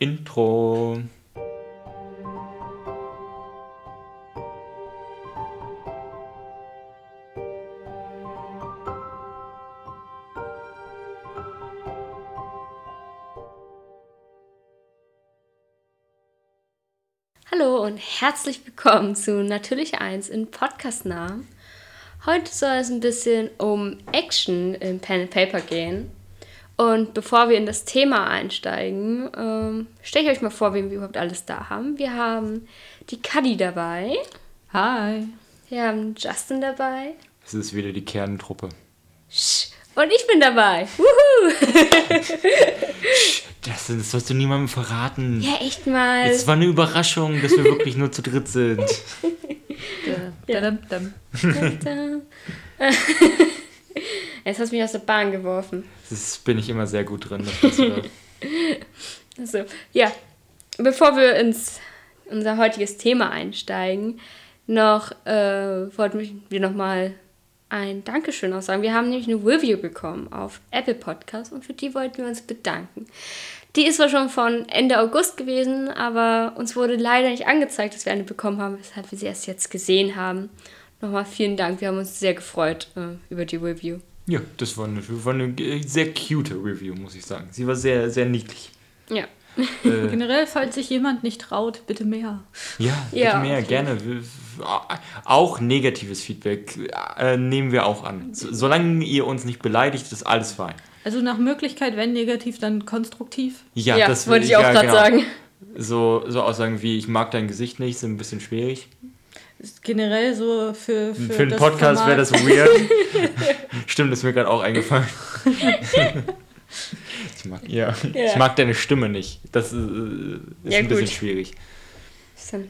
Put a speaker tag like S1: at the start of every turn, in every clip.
S1: Intro.
S2: Hallo und herzlich willkommen zu Natürlich 1 in Podcast-Namen. Heute soll es ein bisschen um Action im Pen and Paper gehen. Und bevor wir in das Thema einsteigen, ähm, stelle ich euch mal vor, wen wir überhaupt alles da haben. Wir haben die Kadi dabei.
S3: Hi.
S2: Wir haben Justin dabei.
S1: Es ist wieder die Kerntruppe.
S2: Und ich bin dabei. Wuhu!
S1: Justin, das sollst du niemandem verraten.
S2: Ja, echt mal.
S1: Es war eine Überraschung, dass wir wirklich nur zu dritt sind.
S3: Da, da, da, da.
S2: Jetzt hast du mich aus der Bahn geworfen.
S1: Das bin ich immer sehr gut drin. Das.
S2: Also, ja, bevor wir ins unser heutiges Thema einsteigen, noch äh, wollten wir nochmal ein Dankeschön auch sagen. Wir haben nämlich eine Review bekommen auf Apple Podcast und für die wollten wir uns bedanken. Die ist zwar schon von Ende August gewesen, aber uns wurde leider nicht angezeigt, dass wir eine bekommen haben, weshalb wir sie erst jetzt gesehen haben. Nochmal vielen Dank, wir haben uns sehr gefreut äh, über die Review.
S1: Ja, das war eine, war eine sehr cute Review, muss ich sagen. Sie war sehr, sehr niedlich.
S2: Ja,
S1: Äh,
S3: Generell, falls sich jemand nicht traut, bitte mehr.
S1: ja, bitte
S2: Ja,
S1: mehr,
S2: jeden
S1: gerne. Auch negatives Feedback äh, nehmen wir auch an. So, solange ihr uns nicht beleidigt, ist alles fein.
S3: Also nach Möglichkeit, wenn negativ, dann konstruktiv.
S1: Ja,
S2: ja
S1: das
S2: wollte ich auch
S1: ja,
S2: gerade
S1: genau.
S2: sagen.
S1: So, so Aussagen wie, ich mag dein Gesicht nicht, sind ein bisschen schwierig.
S3: Ist generell so für, für,
S1: Für,
S3: das
S1: Podcast wäre das weird. Stimmt, ist mir gerade auch eingefallen. ich, mag, ja.
S2: Ja.
S1: ich mag deine Stimme nicht. Das äh, ist
S2: Ja,
S1: ein bisschen
S2: gut.
S1: schwierig.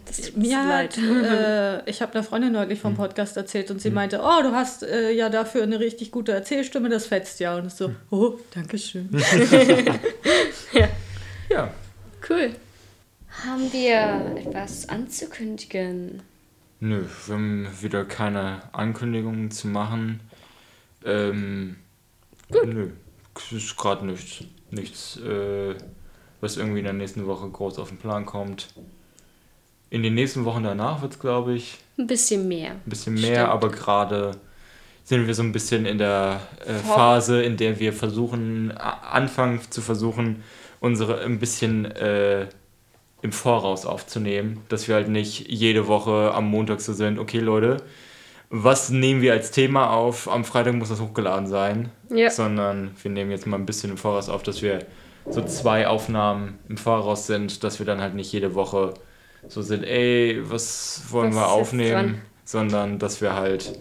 S2: Das
S3: Mir hat,
S2: leid.
S3: äh, ich habe einer Freundin neulich
S1: Hm.
S3: vom Podcast erzählt und sie meinte, oh, du hast äh, ja dafür eine richtig gute Erzählstimme, das fetzt ja. Und ich so, oh, danke schön.
S1: Ja.
S2: Cool. Haben wir etwas anzukündigen?
S1: Nö, wir haben wieder keine Ankündigungen zu machen. Ähm, nö, es ist gerade nichts. Nichts, äh, was irgendwie in der nächsten Woche groß auf den Plan kommt. In den nächsten Wochen danach wird es, glaube ich,
S2: Ein bisschen mehr.
S1: ein bisschen mehr,
S2: Stimmt.
S1: aber gerade sind wir so ein bisschen in der äh, Phase, in der wir versuchen, anfangen zu versuchen, unsere ein bisschen äh, im Voraus aufzunehmen, dass wir halt nicht jede Woche am Montag so sind, okay Leute, was nehmen wir als Thema auf? Am Freitag muss das hochgeladen sein,
S2: Ja.
S1: sondern wir nehmen jetzt mal ein bisschen im Voraus auf, dass wir so zwei Aufnahmen im Voraus sind, dass wir dann halt nicht jede Woche so sind, ey, was wollen
S2: Was
S1: wir aufnehmen, sondern dass wir halt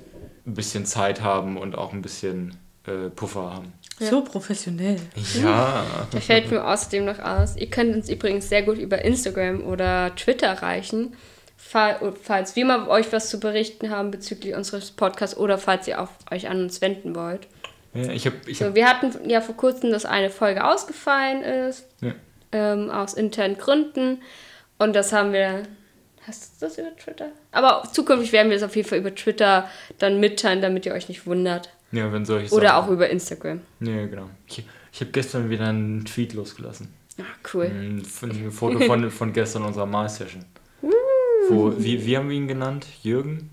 S1: ein bisschen Zeit haben und auch ein bisschen äh, Puffer haben.
S2: Ja.
S3: So professionell.
S1: Ja.
S2: Da fällt mir außerdem noch aus. Ihr könnt uns übrigens sehr gut über Instagram oder Twitter erreichen, fall- falls wir mal euch was zu berichten haben bezüglich unseres Podcasts oder falls ihr auf euch an uns wenden wollt.
S1: ja ich habe ich
S2: So,
S1: hab,
S2: wir hatten ja vor kurzem, dass eine Folge ausgefallen ist,
S1: Ja.
S2: ähm, aus internen Gründen. Und das haben wir. Hast du das über Twitter? Aber zukünftig werden wir es auf jeden Fall über Twitter dann mitteilen, damit ihr euch nicht wundert.
S1: Ja, wenn solche
S2: Oder
S1: Sachen-
S2: auch über Instagram.
S1: Ja, genau. Ich, ich habe gestern wieder einen Tweet losgelassen.
S2: Ah, cool.
S1: Ein, ein Foto von, von gestern unserer Mal-Session. Wo, wie, wie haben wir ihn genannt? Jürgen?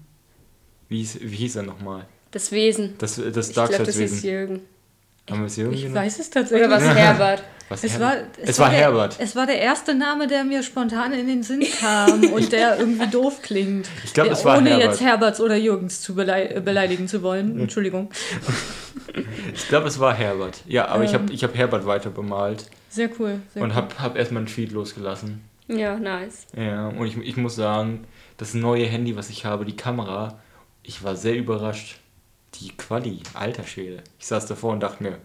S1: Wie hieß, wie hieß er nochmal?
S2: Das Wesen.
S1: Das, das
S2: Ich glaube, das ist
S1: Darkseid-Wesen.
S2: Jürgen.
S1: Haben wir es Jürgen
S3: Ich
S1: genannt?
S3: weiß es tatsächlich.
S2: Oder was Herbert?
S1: Was
S3: Es war,
S1: es war
S3: der,
S1: Herbert.
S3: Es war der erste Name, der mir spontan in den Sinn kam und der irgendwie doof klingt.
S1: Ich glaub,
S3: Ja,
S1: es war
S3: Ohne
S1: Herbert.
S3: jetzt Herberts oder Jürgens zu belei beleidigen zu wollen. Entschuldigung.
S1: Ich glaube, es war Herbert. Ja, aber ich
S3: Ähm.
S1: habe ich hab Herbert weiter bemalt
S3: Sehr cool. Sehr
S1: und habe hab erstmal einen Tweet losgelassen.
S2: Ja, nice.
S1: Ja, und ich, ich muss sagen, das neue Handy, was ich habe, die Kamera, ich war sehr überrascht. Die Quali, alter Schwede. Ich saß davor und dachte mir,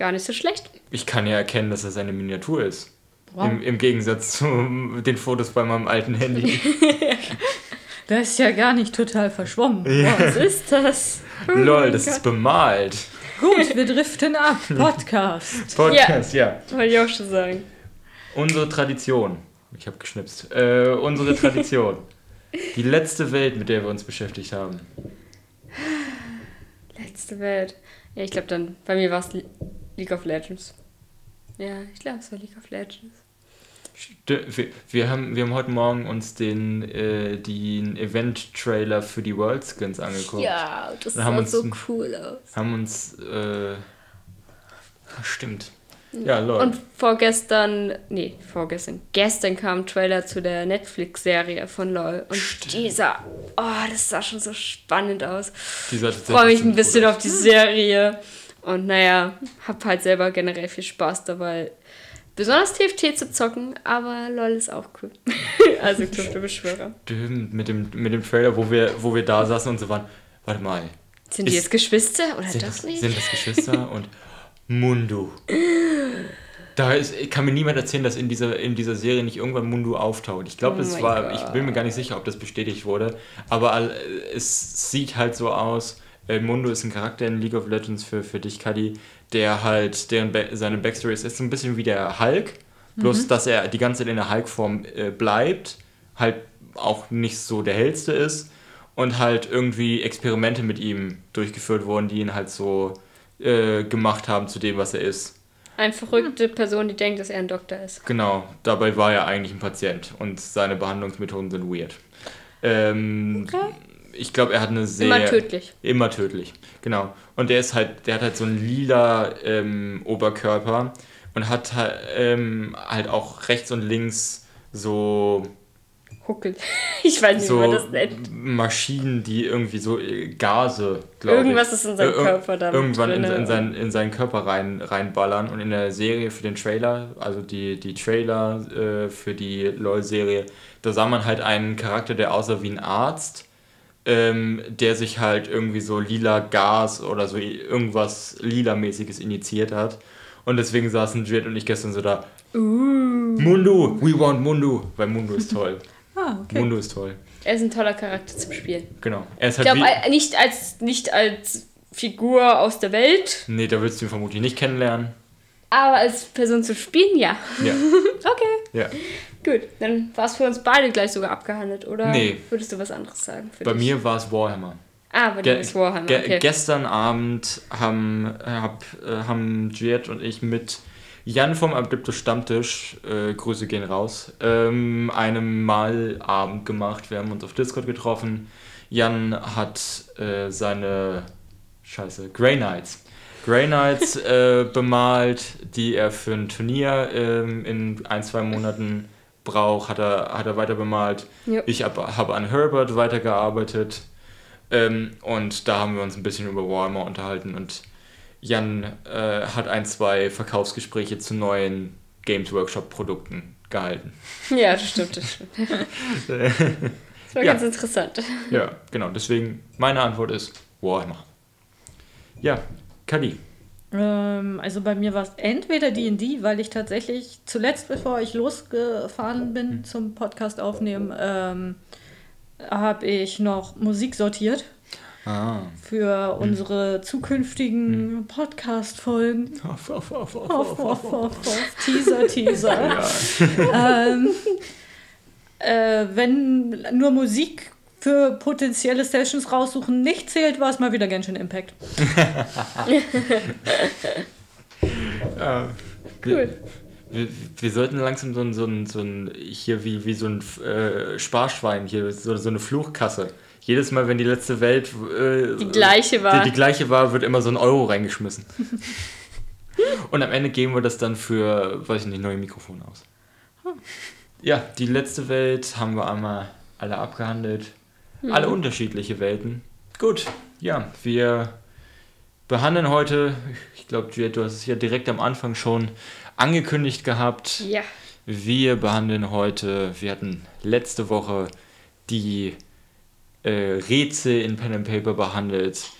S2: Gar nicht so schlecht.
S1: ich kann ja erkennen, dass das eine Miniatur ist.
S3: Wow.
S1: Im, Im Gegensatz zu den Fotos bei meinem alten Handy.
S3: Das ist ja gar nicht total verschwommen.
S2: Was ist das?
S1: Lol, das ist bemalt.
S3: Gut, wir driften ab. Podcast.
S1: Podcast, ja.
S2: Wollte ich auch schon sagen.
S1: Unsere Tradition. Ich habe geschnipst. Äh, unsere Tradition. Die letzte Welt, mit der wir uns beschäftigt haben.
S2: Letzte Welt. Ja, ich glaube dann, bei mir war es League of Legends. Ja, ich glaube, es war League of Legends.
S1: Wir, haben, wir haben heute Morgen uns den, äh, den Event-Trailer für die World Skins angeguckt.
S2: Ja, das sah
S1: uns
S2: so cool aus.
S1: Haben uns. Äh, stimmt. Ja, Leute.
S2: Und vorgestern, nee, vorgestern, gestern kam ein Trailer zu der Netflix-Serie von LOL. Und
S1: Stimmt.
S2: dieser, oh, das sah schon so spannend aus. Ich freue mich ein bisschen auf die Serie. Und naja, hab halt selber generell viel Spaß dabei. Besonders TFT zu zocken, aber LOL ist auch cool. also Club der Beschwörer.
S1: Stimmt, mit dem, mit dem Trailer, wo wir, wo wir da saßen und so waren. Warte mal.
S2: Sind die
S1: Ist-
S2: jetzt Geschwister oder
S1: Sind
S2: doch
S1: das,
S2: nicht?
S1: sind das Geschwister? und Mundu. Da ist, kann mir niemand erzählen, dass in dieser, in dieser Serie nicht irgendwann Mundu auftaucht. Ich glaube,
S2: Oh
S1: es
S2: mein
S1: war, ich bin mir gar nicht sicher, ob das bestätigt wurde, aber es sieht halt so aus. Äh, Mundu ist ein Charakter in League of Legends für, für dich, Kadi, der halt, deren Ba- seine Backstory ist, ist so ein bisschen wie der Hulk, bloß dass er die ganze Zeit in der Hulk-Form äh, bleibt, halt auch nicht so der hellste ist und halt irgendwie Experimente mit ihm durchgeführt wurden, die ihn halt so äh, gemacht haben zu dem, was er ist.
S2: Eine verrückte Person, die denkt, dass er ein Doktor ist.
S1: Genau, dabei war er eigentlich ein Patient und seine Behandlungsmethoden sind weird. Ähm, Ich glaube, er hat eine sehr...
S2: Immer tödlich.
S1: Immer tödlich, genau. Und der ist halt, der hat halt so einen lila ähm, Oberkörper und hat halt, ähm, halt auch rechts und links so,
S2: Huckel. Ich weiß nicht, wie man
S1: so
S2: das nennt.
S1: Maschinen, die irgendwie so äh, Gase, glaube ich.
S2: Irgendwas ist in seinem
S1: Ir-
S2: Körper da mit
S1: Irgendwann in, in, seinen, in seinen Körper rein, reinballern. Und in der Serie für den Trailer, also die, die Trailer äh, für die LOL-Serie, da sah man halt einen Charakter, der aussah wie ein Arzt, ähm, der sich halt irgendwie so lila Gas oder so irgendwas lila-mäßiges initiiert hat. Und deswegen saßen Jet und ich gestern so da,
S2: Uh.
S1: Mundu, we want Mundu, weil Mundu ist toll.
S3: Ah, okay.
S1: Mundu ist toll.
S2: Er ist ein toller Charakter zum Spielen.
S1: Genau. Er ist
S2: Ich
S1: halt
S2: glaube,
S1: wie,
S2: nicht als, nicht als Figur aus der Welt,
S1: Nee, da willst du ihn vermutlich nicht kennenlernen.
S2: Aber als Person zum Spielen, ja.
S1: Ja.
S2: Okay,
S1: ja.
S2: gut. Dann war es für uns beide gleich sogar abgehandelt, oder?
S1: Nee.
S2: Würdest du was anderes sagen? Für
S1: Bei
S2: dich?
S1: mir war es Warhammer.
S2: Ah, bei dir ist Warhammer,
S1: ge
S2: okay.
S1: Gestern Abend haben, hab, äh, haben Juliette und ich mit Jan vom Abdiptus Stammtisch, äh, Grüße gehen raus, ähm, einen Malabend gemacht. Wir haben uns auf Discord getroffen. Jan hat äh, seine Scheiße, Grey Knights. Grey Knights äh, bemalt, die er für ein Turnier ähm, in ein, zwei Monaten braucht, hat er, hat er weiter bemalt.
S2: Ja.
S1: Ich habe hab an Herbert weitergearbeitet. Ähm, und da haben wir uns ein bisschen über Warhammer unterhalten und Jan äh, hat ein, zwei Verkaufsgespräche zu neuen Games Workshop Produkten gehalten.
S2: Ja, das stimmt, das stimmt. Das war
S1: Ja.
S2: ganz interessant.
S1: Ja, genau. Deswegen meine Antwort ist Warhammer. Ja, Kadi.
S3: Ähm, also bei mir war es entweder D&D, weil ich tatsächlich zuletzt, bevor ich losgefahren bin
S1: Hm.
S3: zum Podcast aufnehmen, ähm, habe ich noch Musik sortiert
S1: Ah.
S3: für
S1: Hm.
S3: unsere zukünftigen Podcast-Folgen. Hoff, hoff. Teaser, Teaser. ähm, äh, wenn nur Musik für potenzielle Sessions raussuchen nicht zählt, war es mal wieder Genshin Impact.
S1: Ja.
S2: Cool.
S1: Wir, wir sollten langsam so ein, so ein, so ein hier wie, wie so ein äh, Sparschwein, hier so, so eine Fluchkasse. Jedes Mal, wenn die letzte Welt äh,
S2: Die gleiche war.
S1: Die, die gleiche war, wird immer so ein Euro reingeschmissen. Und am Ende geben wir das dann für, weiß ich nicht, neue Mikrofone aus. Ja, die letzte Welt haben wir einmal alle abgehandelt. Alle unterschiedliche Welten. Gut, ja, wir behandeln heute, ich glaube, du hast es ja direkt am Anfang schon angekündigt gehabt.
S2: Ja.
S1: Wir behandeln heute, wir hatten letzte Woche die äh, Rätsel in Pen and Paper behandelt.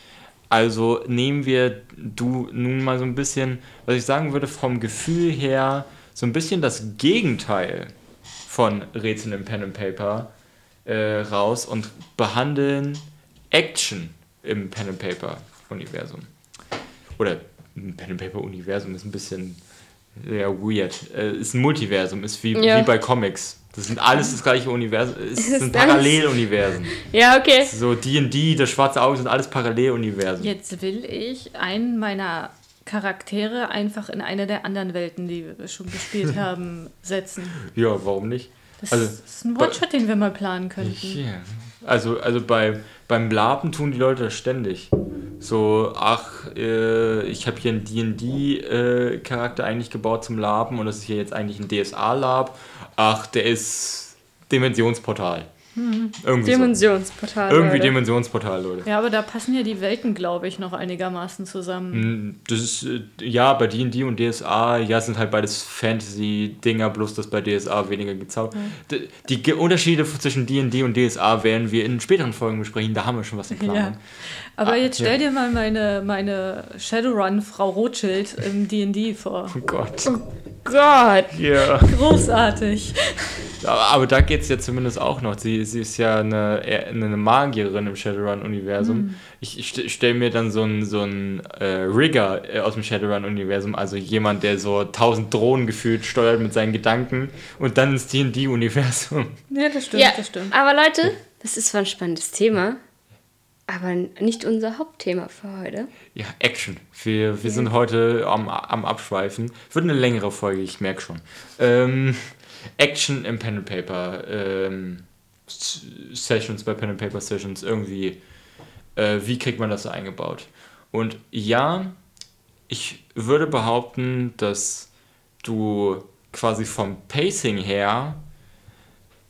S1: Also nehmen wir du nun mal so ein bisschen, was ich sagen würde, vom Gefühl her, so ein bisschen das Gegenteil von Rätseln in Pen and Paper äh, raus und behandeln Action im Pen and Paper Universum. Oder im Pen and Paper Universum ist ein bisschen ja, weird. Äh, ist ein Multiversum, ist wie,
S2: Ja.
S1: wie bei Comics. Das sind alles das gleiche Universum, es
S2: ist
S1: sind Paralleluniversen.
S2: Ja, okay.
S1: So D&D, das schwarze Auge sind alles Paralleluniversen.
S3: Jetzt will ich einen meiner Charaktere einfach in eine der anderen Welten, die wir schon gespielt haben, setzen.
S1: Ja, warum nicht?
S3: Das also, ist ein One-Shot, den wir mal planen könnten.
S1: Yeah. Also, also bei, beim Laben tun die Leute das ständig. So, ach, äh, ich habe hier einen D&D-Charakter äh, eigentlich gebaut zum Laben und das ist hier jetzt eigentlich ein DSA-Lab. Ach, der ist Dimensionsportal.
S2: Irgendwie Dimensionsportal.
S1: So. Irgendwie Leute. Dimensionsportal, Leute.
S3: Ja, aber da passen ja die Welten, glaube ich, noch einigermaßen zusammen.
S1: Hm, das ist, äh, ja, bei D&D und DSA, ja, sind halt beides Fantasy-Dinger, bloß dass bei DSA weniger gezaubert. Ja. Die, die, Unterschiede zwischen D&D und DSA werden wir in späteren Folgen besprechen, da haben wir schon was in Planung. Ja.
S3: Aber ah, jetzt stell ja. dir mal meine, meine Shadowrun-Frau Rothschild im D&D vor.
S1: Oh Gott.
S2: Oh Gott.
S1: Ja.
S3: Großartig.
S1: Aber, da geht es ja zumindest auch noch. Sie, sie ist ja eine, eine Magierin im Shadowrun-Universum. Mhm. Ich, ich stelle mir dann so einen so äh, Rigger äh, aus dem Shadowrun-Universum, also jemand, der so tausend Drohnen gefühlt steuert mit seinen Gedanken und dann ins D&D-Universum.
S3: Ja, das stimmt, ja, das stimmt.
S2: Aber Leute, das ist zwar ein spannendes Thema, aber nicht unser Hauptthema für heute.
S1: Ja, Action. Wir, wir ja. sind heute am, am Abschweifen. Wird eine längere Folge, ich merke schon. Ähm, Action im Pen and Paper ähm, Sessions, bei Pen and Paper Sessions irgendwie. Äh, wie kriegt man das eingebaut? Und ja, ich würde behaupten, dass du quasi vom Pacing her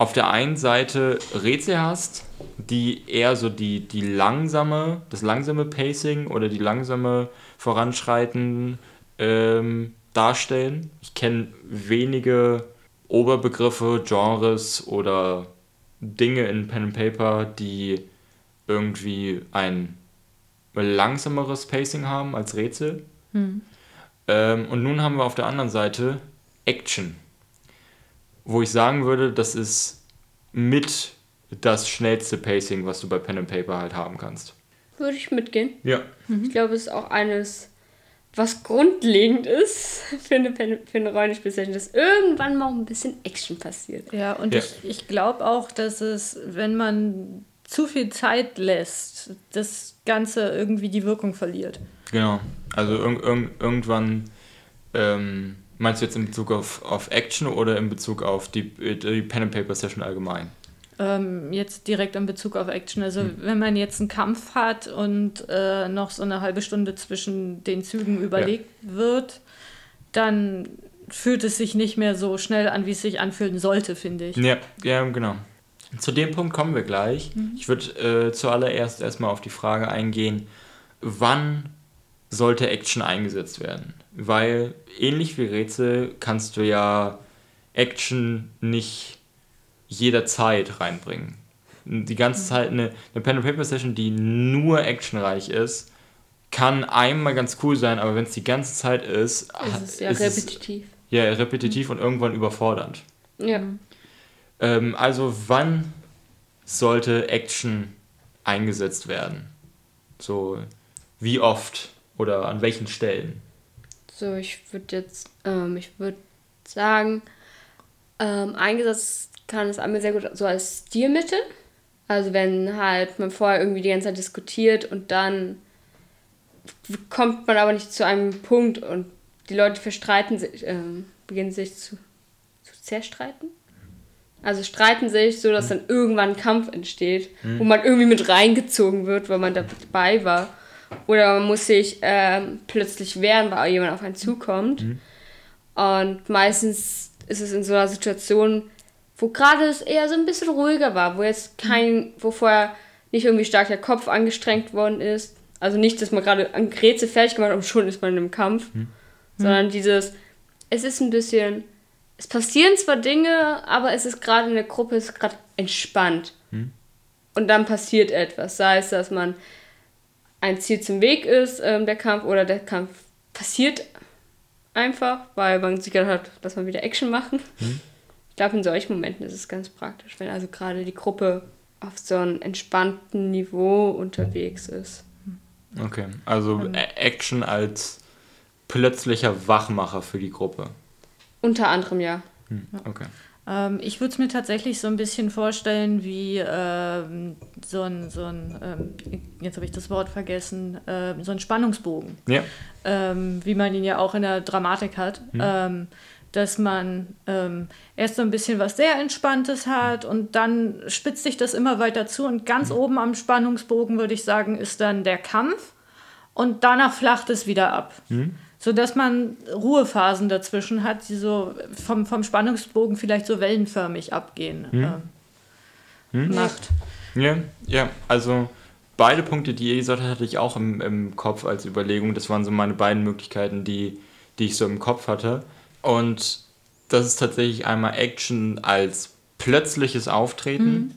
S1: auf der einen Seite Rätsel hast, die eher so die, die langsame, das langsame Pacing oder die langsame Voranschreiten ähm, darstellen. Ich kenne wenige Oberbegriffe, Genres oder Dinge in Pen and Paper, die irgendwie ein langsameres Pacing haben als Rätsel. Hm. Ähm, und nun haben wir auf der anderen Seite Action, wo ich sagen würde, das ist mit das schnellste Pacing, was du bei Pen and Paper halt haben kannst.
S2: Würde ich mitgehen.
S1: Ja.
S2: Mhm. Ich glaube, es ist auch eines was grundlegend ist für eine, für eine Rollenspielsession, dass irgendwann mal ein bisschen Action passiert.
S3: Ja, und ja. ich, ich glaube auch, dass es, wenn man zu viel Zeit lässt, das Ganze irgendwie die Wirkung verliert.
S1: Genau. Also irg irg irgendwann, ähm, meinst du jetzt in Bezug auf, auf Action oder in Bezug auf die, die Pen and Paper Session allgemein?
S3: ähm, jetzt direkt in Bezug auf Action. Also mhm. wenn man jetzt einen Kampf hat und äh, noch so eine halbe Stunde zwischen den Zügen überlegt ja. wird, dann fühlt es sich nicht mehr so schnell an, wie es sich anfühlen sollte, finde ich.
S1: Ja, ja, genau. Zu dem Punkt kommen wir gleich. Mhm. Ich würde äh, zuallererst erstmal auf die Frage eingehen, wann sollte Action eingesetzt werden? Weil ähnlich wie Rätsel kannst du ja Action nicht jederzeit reinbringen. Die ganze Zeit eine, eine Pen and Paper Session, die nur actionreich ist, kann einmal ganz cool sein, aber wenn es die ganze Zeit ist,
S2: ist es ja ist repetitiv.
S1: Es, ja, repetitiv mhm. und irgendwann überfordernd.
S2: Ja.
S1: Ähm, also wann sollte Action eingesetzt werden? So wie oft oder an welchen Stellen?
S2: So, ich würde jetzt, ähm, ich würde sagen, ähm, eingesetzt kann es einmal sehr gut so als Stilmittel. Also wenn halt man vorher irgendwie die ganze Zeit diskutiert und dann kommt man aber nicht zu einem Punkt und die Leute verstreiten sich, äh, beginnen sich zu, zu zerstreiten. Also streiten sich, so dass dann irgendwann ein Kampf entsteht, mhm. wo man irgendwie mit reingezogen wird, weil man dabei war. Oder man muss sich ähm, plötzlich wehren, weil jemand auf einen zukommt. Mhm. Und meistens ist es in so einer Situation, wo gerade es eher so ein bisschen ruhiger war, wo jetzt kein, wo vorher nicht irgendwie stark der Kopf angestrengt worden ist. Also nicht, dass man gerade ein Rätsel fertig gemacht hat und schon ist man im Kampf, hm. sondern dieses, es ist ein bisschen, es passieren zwar Dinge, aber es ist gerade in der Gruppe, es ist gerade entspannt. Hm. Und dann passiert etwas, sei es, dass man ein Ziel zum Weg ist, ähm, der Kampf, oder der Kampf passiert einfach, weil man sich gedacht hat, dass man wieder Action machen. Hm glaube, in solchen Momenten ist es ganz praktisch, wenn also gerade die Gruppe auf so einem entspannten Niveau unterwegs ist.
S1: Okay, also ähm, Action als plötzlicher Wachmacher für die Gruppe.
S2: Unter anderem ja.
S1: Hm, okay.
S3: Ähm, ich würde es mir tatsächlich so ein bisschen vorstellen wie ähm, so ein, so ein ähm, jetzt habe ich das Wort vergessen, äh, so ein Spannungsbogen. Ja. Ähm, wie man ihn ja auch in der Dramatik hat. Mhm. dass man ähm, erst so ein bisschen was sehr Entspanntes hat und dann spitzt sich das immer weiter zu und ganz mhm. oben am Spannungsbogen würde ich sagen, ist dann der Kampf und danach flacht es wieder ab. Mhm so dass man Ruhephasen dazwischen hat, die so vom, vom Spannungsbogen vielleicht so wellenförmig abgehen. Äh,
S1: hm. macht. Ja, ja, also beide Punkte, die ihr gesagt habt, hatte ich auch im, im Kopf als Überlegung. Das waren so meine beiden Möglichkeiten, die, die ich so im Kopf hatte. Und das ist tatsächlich einmal Action als plötzliches Auftreten, mhm.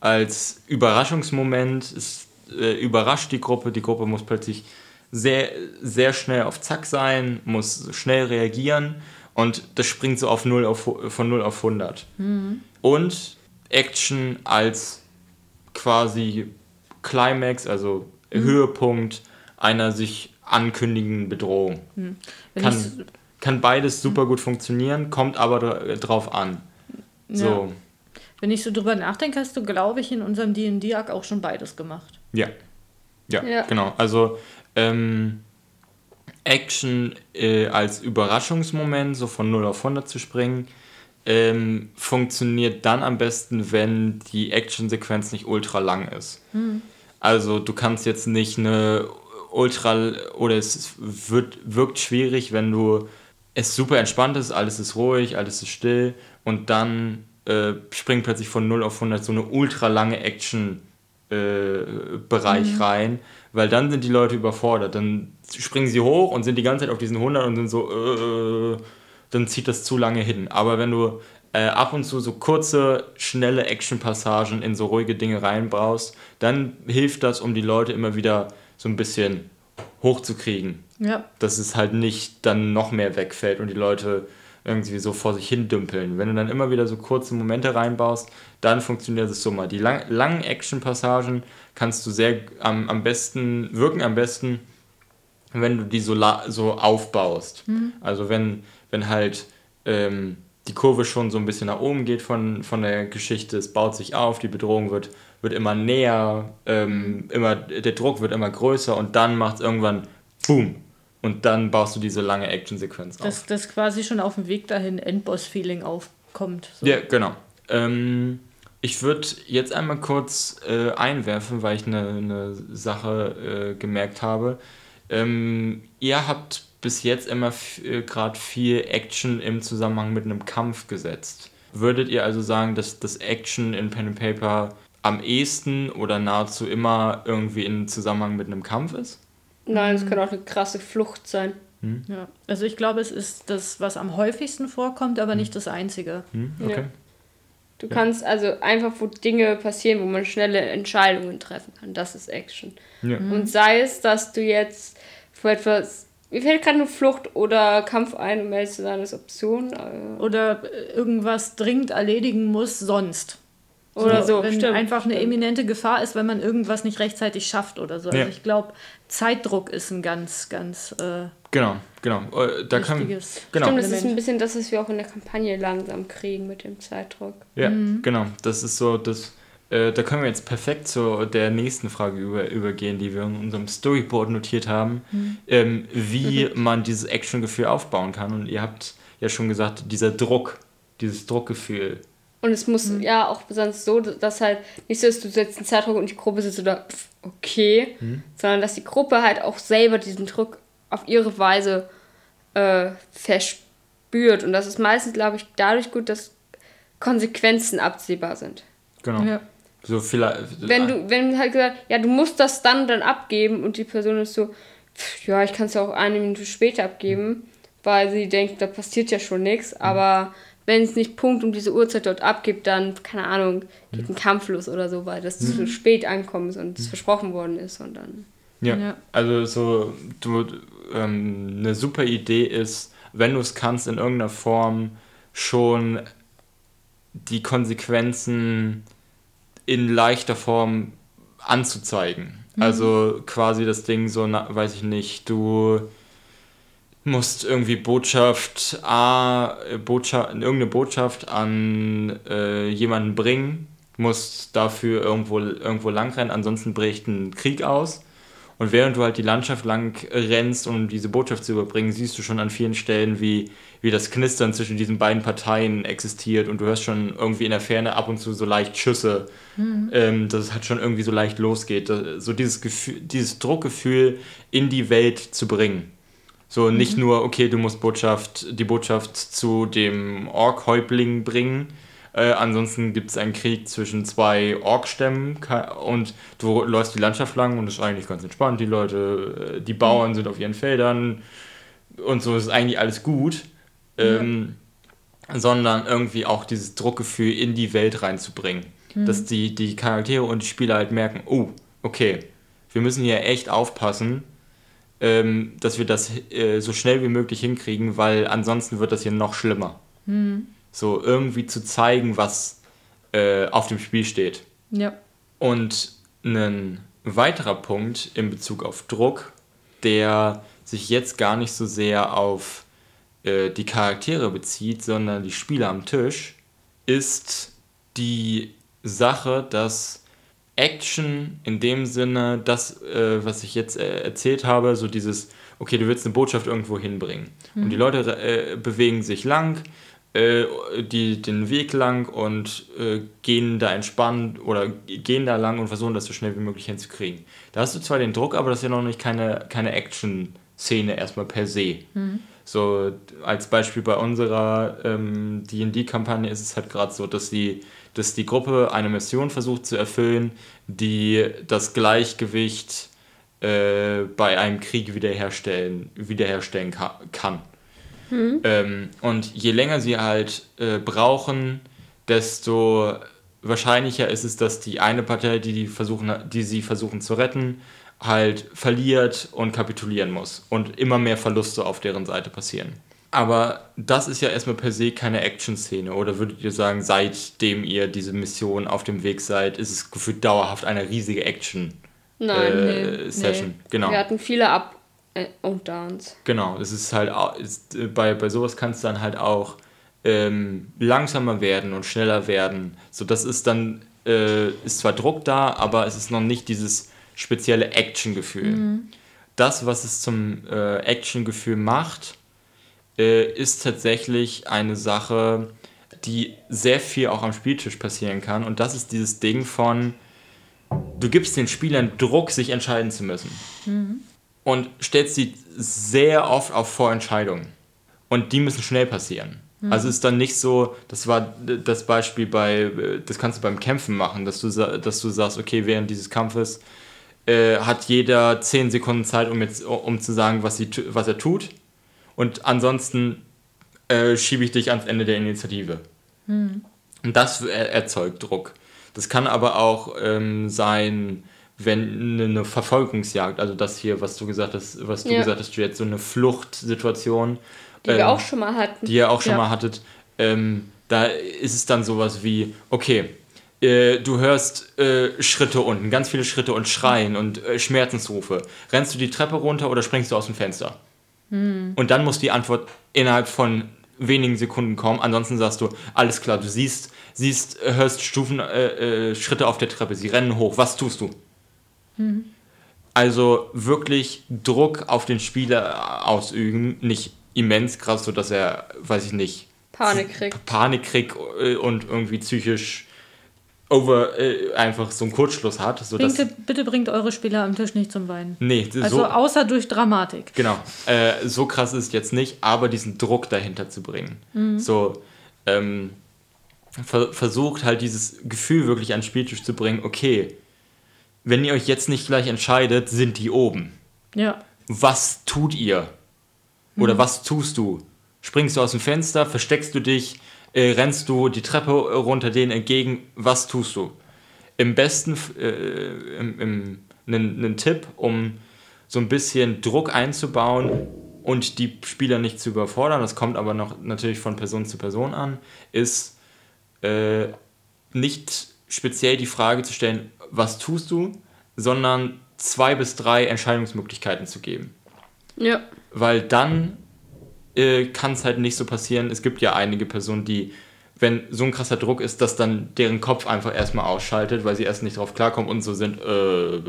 S1: als Überraschungsmoment. Es äh, überrascht die Gruppe, die Gruppe muss plötzlich sehr, sehr schnell auf Zack sein, muss schnell reagieren und das springt so auf 0 auf, von 0 auf 100. Mhm. Und Action als quasi Climax, also mhm. Höhepunkt einer sich ankündigenden Bedrohung. Mhm. Kann, kann beides super mhm. gut funktionieren, kommt aber drauf an. Ja. So.
S3: Wenn ich so drüber nachdenke, hast du, glaube ich, in unserem D&D-Arc auch schon beides gemacht.
S1: Ja. ja. Ja, genau. Also ähm, Action äh, als Überraschungsmoment, so von 0 auf 100 zu springen, ähm, funktioniert dann am besten, wenn die Actionsequenz nicht ultra lang ist. Mhm. Also du kannst jetzt nicht eine ultra oder es wird, wirkt schwierig, wenn du es super entspannt ist, alles ist ruhig, alles ist still und dann äh, springt plötzlich von 0 auf 100 so eine ultra lange Action äh, Bereich mhm. rein, weil dann sind die Leute überfordert. Dann springen sie hoch und sind die ganze Zeit auf diesen 100 und sind so, äh, dann zieht das zu lange hin. Aber wenn du äh, ab und zu so kurze, schnelle Action-Passagen in so ruhige Dinge reinbaust, dann hilft das, um die Leute immer wieder so ein bisschen hochzukriegen. Ja. Dass es halt nicht dann noch mehr wegfällt und die Leute irgendwie so vor sich hin dümpeln. Wenn du dann immer wieder so kurze Momente reinbaust, dann funktioniert es so mal. Die lang, langen Action-Passagen kannst du sehr am, am besten, wirken am besten, wenn du die so, so aufbaust. Mhm. Also wenn, wenn halt ähm, die Kurve schon so ein bisschen nach oben geht von, von der Geschichte, es baut sich auf, die Bedrohung wird, wird immer näher, ähm, immer, der Druck wird immer größer und dann macht es irgendwann Boom und dann baust du diese lange Action-Sequenz
S3: auf. Dass das quasi schon auf dem Weg dahin Endboss-Feeling aufkommt.
S1: So. Ja, genau. Ähm, ich würde jetzt einmal kurz äh, einwerfen, weil ich eine, eine Sache äh, gemerkt habe. Ähm, ihr habt bis jetzt immer äh, gerade viel Action im Zusammenhang mit einem Kampf gesetzt. Würdet ihr also sagen, dass das Action in Pen and Paper am ehesten oder nahezu immer irgendwie in Zusammenhang mit einem Kampf ist?
S2: Nein, es mhm. kann auch eine krasse Flucht sein.
S3: Hm? Ja. Also ich glaube, es ist das, was am häufigsten vorkommt, aber hm. nicht das Einzige.
S1: Hm? Okay. Ja.
S2: Du ja. kannst also einfach, wo Dinge passieren, wo man schnelle Entscheidungen treffen kann. Das ist Action. Ja. Und mhm. sei es, dass du jetzt vor etwas. Mir fällt gerade eine Flucht oder Kampf ein, um ehrlich zu sein, als Option.
S3: Äh, oder irgendwas dringend erledigen muss, sonst. Oder so, wenn stimmt, einfach eine stimmt. eminente Gefahr ist, wenn man irgendwas nicht rechtzeitig schafft oder so. Also ja. ich glaube, Zeitdruck ist ein ganz, ganz äh,
S1: genau, genau. Äh, da kann,
S2: genau. Stimmt, das ist ein bisschen das, was wir auch in der Kampagne langsam kriegen mit dem Zeitdruck.
S1: Ja, mhm. genau. Das ist so das. Äh, da können wir jetzt perfekt zu der nächsten Frage über, übergehen, die wir in unserem Storyboard notiert haben, mhm. ähm, wie man dieses Action-Gefühl aufbauen kann. Und ihr habt ja schon gesagt, dieser Druck, dieses Druckgefühl
S2: und es muss mhm. ja auch besonders so, dass halt nicht so ist, du setzt einen Zeitdruck und die Gruppe sitzt oder okay, mhm. sondern dass die Gruppe halt auch selber diesen Druck auf ihre Weise äh, verspürt. Und das ist meistens, glaube ich, dadurch gut, dass Konsequenzen absehbar sind.
S1: Genau. Ja. So vielleicht.
S2: Wenn du, wenn halt gesagt, ja, du musst das dann dann abgeben und die Person ist so, ja, ich kann es ja auch eine Minute später abgeben, mhm. weil sie denkt, da passiert ja schon nichts, mhm. aber wenn es nicht Punkt um diese Uhrzeit dort abgibt, dann, keine Ahnung, geht ein Kampf los oder so, weil das mhm. zu spät ankommt und es mhm. versprochen worden ist und dann.
S1: Ja, ja. also so, du, ähm, eine super Idee ist, wenn du es kannst, in irgendeiner Form schon die Konsequenzen in leichter Form anzuzeigen. Mhm. Also quasi das Ding so, na, weiß ich nicht, du musst irgendwie Botschaft A, Botschaft, irgendeine Botschaft an äh, jemanden bringen, musst dafür irgendwo, irgendwo langrennen, ansonsten bricht ein Krieg aus. Und während du halt die Landschaft lang rennst, um diese Botschaft zu überbringen, siehst du schon an vielen Stellen, wie, wie das Knistern zwischen diesen beiden Parteien existiert und du hörst schon irgendwie in der Ferne ab und zu so leicht Schüsse, mhm. ähm, dass es halt schon irgendwie so leicht losgeht. So dieses Gefühl, dieses Druckgefühl in die Welt zu bringen. So mhm. nicht nur, okay, du musst Botschaft, die Botschaft zu dem Ork-Häuptling bringen, äh, ansonsten gibt es einen Krieg zwischen zwei Orkstämmen und du läufst die Landschaft lang und es ist eigentlich ganz entspannt. Die Leute, äh, die Bauern sind auf ihren Feldern und so ist eigentlich alles gut. Ähm, ja. Sondern irgendwie auch dieses Druckgefühl in die Welt reinzubringen. Mhm. Dass die, die Charaktere und die Spieler halt merken, oh, okay, wir müssen hier echt aufpassen, ähm, dass wir das äh, so schnell wie möglich hinkriegen, weil ansonsten wird das hier noch schlimmer. Mhm so irgendwie zu zeigen, was äh, auf dem Spiel steht. Ja. Und ein weiterer Punkt in Bezug auf Druck, der sich jetzt gar nicht so sehr auf äh, die Charaktere bezieht, sondern die Spieler am Tisch, ist die Sache, dass Action in dem Sinne, das, äh, was ich jetzt äh, erzählt habe, so dieses, okay, du willst eine Botschaft irgendwo hinbringen. Mhm. Und die Leute äh, bewegen sich lang, äh, die, den Weg lang und äh, gehen da entspannt oder gehen da lang und versuchen das so schnell wie möglich hinzukriegen. Da hast du zwar den Druck, aber das ist ja noch nicht keine, keine Action-Szene erstmal per se. Mhm. So als Beispiel bei unserer ähm, DD-Kampagne ist es halt gerade so, dass die, dass die Gruppe eine Mission versucht zu erfüllen, die das Gleichgewicht äh, bei einem Krieg wiederherstellen, wiederherstellen kann. Mhm. Ähm, und je länger sie halt äh, brauchen, desto wahrscheinlicher ist es, dass die eine Partei, die, die, versuchen, die sie versuchen zu retten, halt verliert und kapitulieren muss. Und immer mehr Verluste auf deren Seite passieren. Aber das ist ja erstmal per se keine Action-Szene. Oder würdet ihr sagen, seitdem ihr diese Mission auf dem Weg seid, ist es gefühlt dauerhaft eine riesige Action-Session?
S2: Äh, nee, nee. Genau. Wir hatten viele Ab äh, und Downs.
S1: Genau, es ist halt, ist, äh, bei, bei sowas kann es dann halt auch ähm, langsamer werden und schneller werden. So, das ist dann, äh, ist zwar Druck da, aber es ist noch nicht dieses spezielle Action-Gefühl. Mhm. Das, was es zum äh, Action-Gefühl macht, äh, ist tatsächlich eine Sache, die sehr viel auch am Spieltisch passieren kann. Und das ist dieses Ding von, du gibst den Spielern Druck, sich entscheiden zu müssen. Mhm und stellst sie sehr oft auf Vorentscheidungen. Und die müssen schnell passieren. Mhm. Also ist dann nicht so, das war das Beispiel bei, das kannst du beim Kämpfen machen, dass du, dass du sagst, okay, während dieses Kampfes äh, hat jeder 10 Sekunden Zeit, um, jetzt, um zu sagen, was, sie, was er tut. Und ansonsten äh, schiebe ich dich ans Ende der Initiative. Mhm. Und das erzeugt Druck. Das kann aber auch ähm, sein, wenn eine Verfolgungsjagd, also das hier, was du gesagt hast, was du ja. gesagt hast, jetzt so eine Fluchtsituation,
S2: die ähm, wir auch schon mal hatten,
S1: die ihr auch schon ja. mal hattet, ähm, da ist es dann sowas wie, okay, äh, du hörst äh, Schritte unten, ganz viele Schritte und Schreien und äh, Schmerzensrufe. Rennst du die Treppe runter oder springst du aus dem Fenster? Hm. Und dann muss die Antwort innerhalb von wenigen Sekunden kommen. Ansonsten sagst du, alles klar, du siehst, siehst, hörst Stufen, äh, äh, Schritte auf der Treppe, sie rennen hoch. Was tust du? Also wirklich Druck auf den Spieler ausüben, nicht immens krass, so dass er, weiß ich nicht,
S2: Panik kriegt.
S1: Panik kriegt äh, und irgendwie psychisch over äh, einfach so einen Kurzschluss hat. So
S3: bringt, dass, bitte bringt eure Spieler am Tisch nicht zum Weinen. Nee, also so, außer durch Dramatik.
S1: Genau. Äh, so krass ist es jetzt nicht, aber diesen Druck dahinter zu bringen. Mhm. So ähm, ver versucht halt dieses Gefühl wirklich an den Spieltisch zu bringen, okay, wenn ihr euch jetzt nicht gleich entscheidet, sind die oben. Ja. Was tut ihr? Oder mhm. was tust du? Springst du aus dem Fenster, versteckst du dich, äh, rennst du die Treppe runter denen entgegen? Was tust du? Im besten, äh, im, im, einen Tipp, um so ein bisschen Druck einzubauen und die Spieler nicht zu überfordern, das kommt aber noch natürlich von Person zu Person an, ist äh, nicht speziell die Frage zu stellen, was tust du, sondern zwei bis drei Entscheidungsmöglichkeiten zu geben. Ja. Weil dann äh, kann es halt nicht so passieren. Es gibt ja einige Personen, die, wenn so ein krasser Druck ist, dass dann deren Kopf einfach erstmal ausschaltet, weil sie erst nicht drauf klarkommen und so sind äh,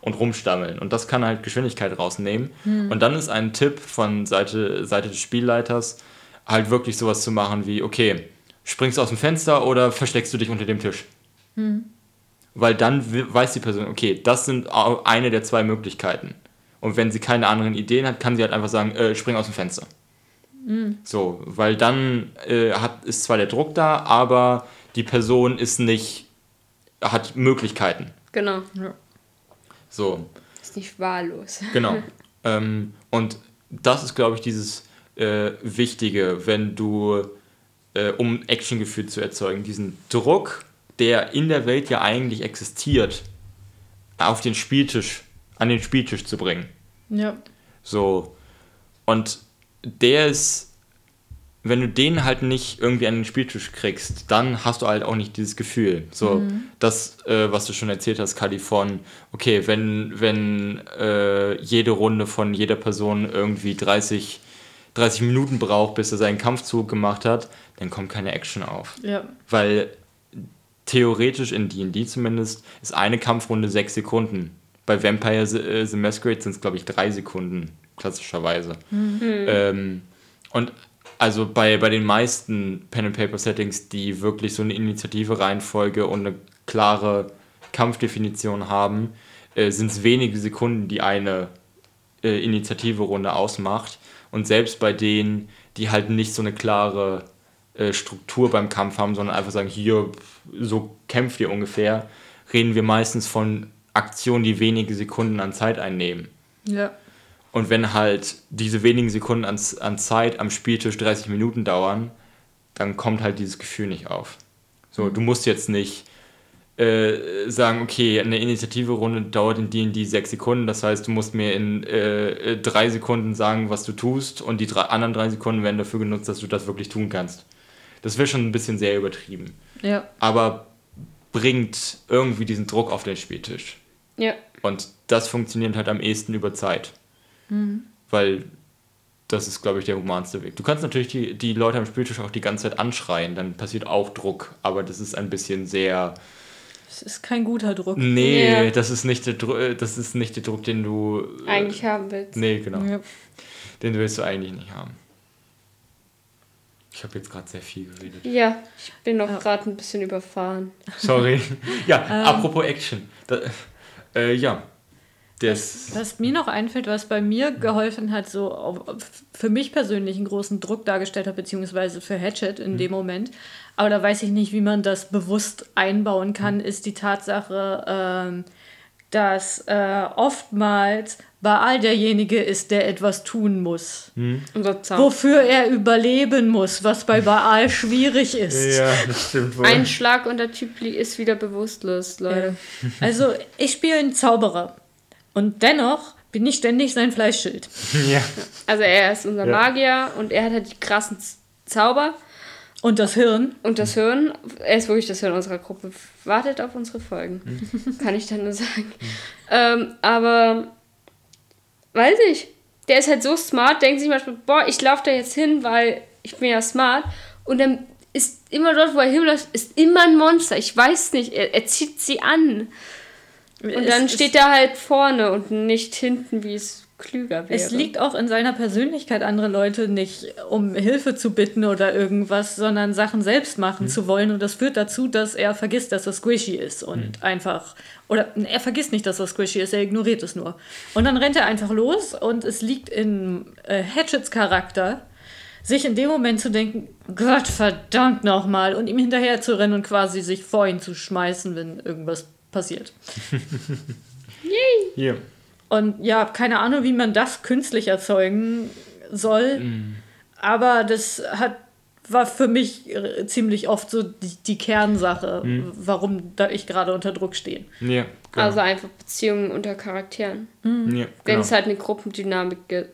S1: und rumstammeln. Und das kann halt Geschwindigkeit rausnehmen. Hm. Und dann ist ein Tipp von Seite, Seite des Spielleiters, halt wirklich sowas zu machen wie, okay, springst du aus dem Fenster oder versteckst du dich unter dem Tisch? Hm. Weil dann weiß die Person, okay, das sind eine der zwei Möglichkeiten. Und wenn sie keine anderen Ideen hat, kann sie halt einfach sagen, äh, spring aus dem Fenster. Mhm. So, weil dann äh, hat, ist zwar der Druck da, aber die Person ist nicht, hat Möglichkeiten.
S2: Genau. Ja.
S1: So.
S2: Ist nicht wahllos.
S1: Genau. ähm, und das ist, glaube ich, dieses äh, Wichtige, wenn du, äh, um Actiongefühl zu erzeugen, diesen Druck, der in der Welt ja eigentlich existiert, auf den Spieltisch an den Spieltisch zu bringen.
S3: Ja.
S1: So. Und der ist, wenn du den halt nicht irgendwie an den Spieltisch kriegst, dann hast du halt auch nicht dieses Gefühl. So, mhm. das, äh, was du schon erzählt hast, Kali, von, okay, wenn, wenn äh, jede Runde von jeder Person irgendwie 30, 30 Minuten braucht, bis er seinen Kampfzug gemacht hat, dann kommt keine Action auf.
S3: Ja.
S1: Weil theoretisch in D&D zumindest ist eine Kampfrunde sechs Sekunden bei Vampire The, äh, The Masquerade sind es, glaube ich, drei Sekunden, klassischerweise. Mhm. Ähm, und also bei, bei den meisten Pen-and-Paper-Settings, die wirklich so eine Initiative-Reihenfolge und eine klare Kampfdefinition haben, äh, sind es wenige Sekunden, die eine äh, Initiative-Runde ausmacht. Und selbst bei denen, die halt nicht so eine klare äh, Struktur beim Kampf haben, sondern einfach sagen, hier, so kämpft ihr ungefähr, reden wir meistens von Aktionen, die wenige Sekunden an Zeit einnehmen.
S3: Ja.
S1: Und wenn halt diese wenigen Sekunden an, an Zeit am Spieltisch 30 Minuten dauern, dann kommt halt dieses Gefühl nicht auf. So, mhm. du musst jetzt nicht äh, sagen, okay, eine Initiative-Runde dauert in D&D sechs Sekunden, das heißt, du musst mir in äh, drei Sekunden sagen, was du tust und die drei, anderen drei Sekunden werden dafür genutzt, dass du das wirklich tun kannst. Das wäre schon ein bisschen sehr übertrieben.
S3: Ja.
S1: Aber bringt irgendwie diesen Druck auf den Spieltisch.
S2: Ja.
S1: Und das funktioniert halt am ehesten über Zeit. Mhm. Weil das ist, glaube ich, der humanste Weg. Du kannst natürlich die, die Leute am Spieltisch auch die ganze Zeit anschreien, dann passiert auch Druck, aber das ist ein bisschen sehr.
S3: Das ist kein guter Druck.
S1: Nee, ja. das, ist nicht der Druck, das ist nicht der Druck, den du.
S2: Äh, eigentlich haben willst.
S1: Nee, genau. Ja. Den willst du eigentlich nicht haben. Ich habe jetzt gerade sehr viel geredet.
S2: Ja, ich bin noch ja. gerade ein bisschen überfahren.
S1: Sorry. Ja, ähm. apropos Action. Da, äh, ja.
S3: Das was mir noch einfällt, was bei mir geholfen hat, so für mich persönlich einen großen Druck dargestellt hat, beziehungsweise für Hatchet in mhm. dem Moment, aber da weiß ich nicht, wie man das bewusst einbauen kann, mhm. ist die Tatsache, ähm, dass äh, oftmals Baal derjenige ist, der etwas tun muss.
S1: Hm.
S3: Wofür er überleben muss, was bei Baal schwierig ist.
S1: Ja, das stimmt wohl.
S2: Ein Schlag und der Typ ist wieder bewusstlos, Leute.
S3: Ja. Also, ich spiele einen Zauberer. Und dennoch bin ich ständig sein Fleischschild.
S1: Ja.
S2: Also, er ist unser ja. Magier und er hat halt die krassen Zauber.
S3: Und das Hirn.
S2: Und das Hirn. Er ist wirklich das Hirn unserer Gruppe. Wartet auf unsere Folgen. Mhm. Kann ich dann nur sagen. Mhm. Ähm, aber weiß ich. Der ist halt so smart, denkt sich manchmal, boah, ich laufe da jetzt hin, weil ich bin ja smart. Und dann ist immer dort, wo er hinläuft, ist immer ein Monster. Ich weiß nicht, er, er zieht sie an. Und es, dann steht er halt vorne und nicht hinten, wie es klüger wäre.
S3: Es liegt auch in seiner Persönlichkeit, andere Leute nicht um Hilfe zu bitten oder irgendwas, sondern Sachen selbst machen mhm. zu wollen. Und das führt dazu, dass er vergisst, dass er squishy ist und mhm. einfach. Oder er vergisst nicht, dass er squishy ist, er ignoriert es nur. Und dann rennt er einfach los und es liegt in äh, Hatchets Charakter, sich in dem Moment zu denken, Gott verdammt nochmal, und ihm hinterher zu rennen und quasi sich vor ihn zu schmeißen, wenn irgendwas passiert.
S1: Yay! Yeah.
S3: Und ja, keine Ahnung, wie man das künstlich erzeugen soll. Mm. Aber das hat, war für mich ziemlich oft so die, die Kernsache, mm. warum da ich gerade unter Druck stehe.
S1: Ja,
S2: genau. Also einfach Beziehungen unter Charakteren.
S1: Mm. Ja, genau.
S2: Wenn es halt eine Gruppendynamik gibt,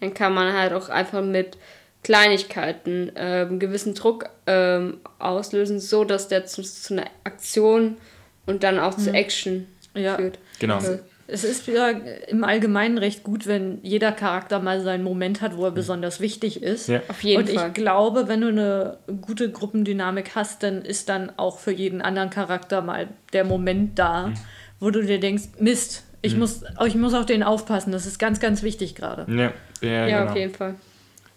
S2: dann kann man halt auch einfach mit Kleinigkeiten äh, einen gewissen Druck ähm, auslösen, so dass der zu, zu, einer Aktion und dann auch zu mhm. Action
S3: ja.
S2: führt.
S1: Genau.
S3: Also es ist wieder im Allgemeinen recht gut, wenn jeder Charakter mal seinen Moment hat, wo er besonders wichtig ist.
S2: Ja. Auf jeden
S3: Und
S2: Fall.
S3: ich glaube, wenn du eine gute Gruppendynamik hast, dann ist dann auch für jeden anderen Charakter mal der Moment da,
S1: Mhm.
S3: wo du dir denkst, Mist, ich, muss, ich muss auf den aufpassen. Das ist ganz, ganz wichtig gerade.
S1: Ja, ja,
S2: Ja,
S1: genau.
S2: auf jeden Fall.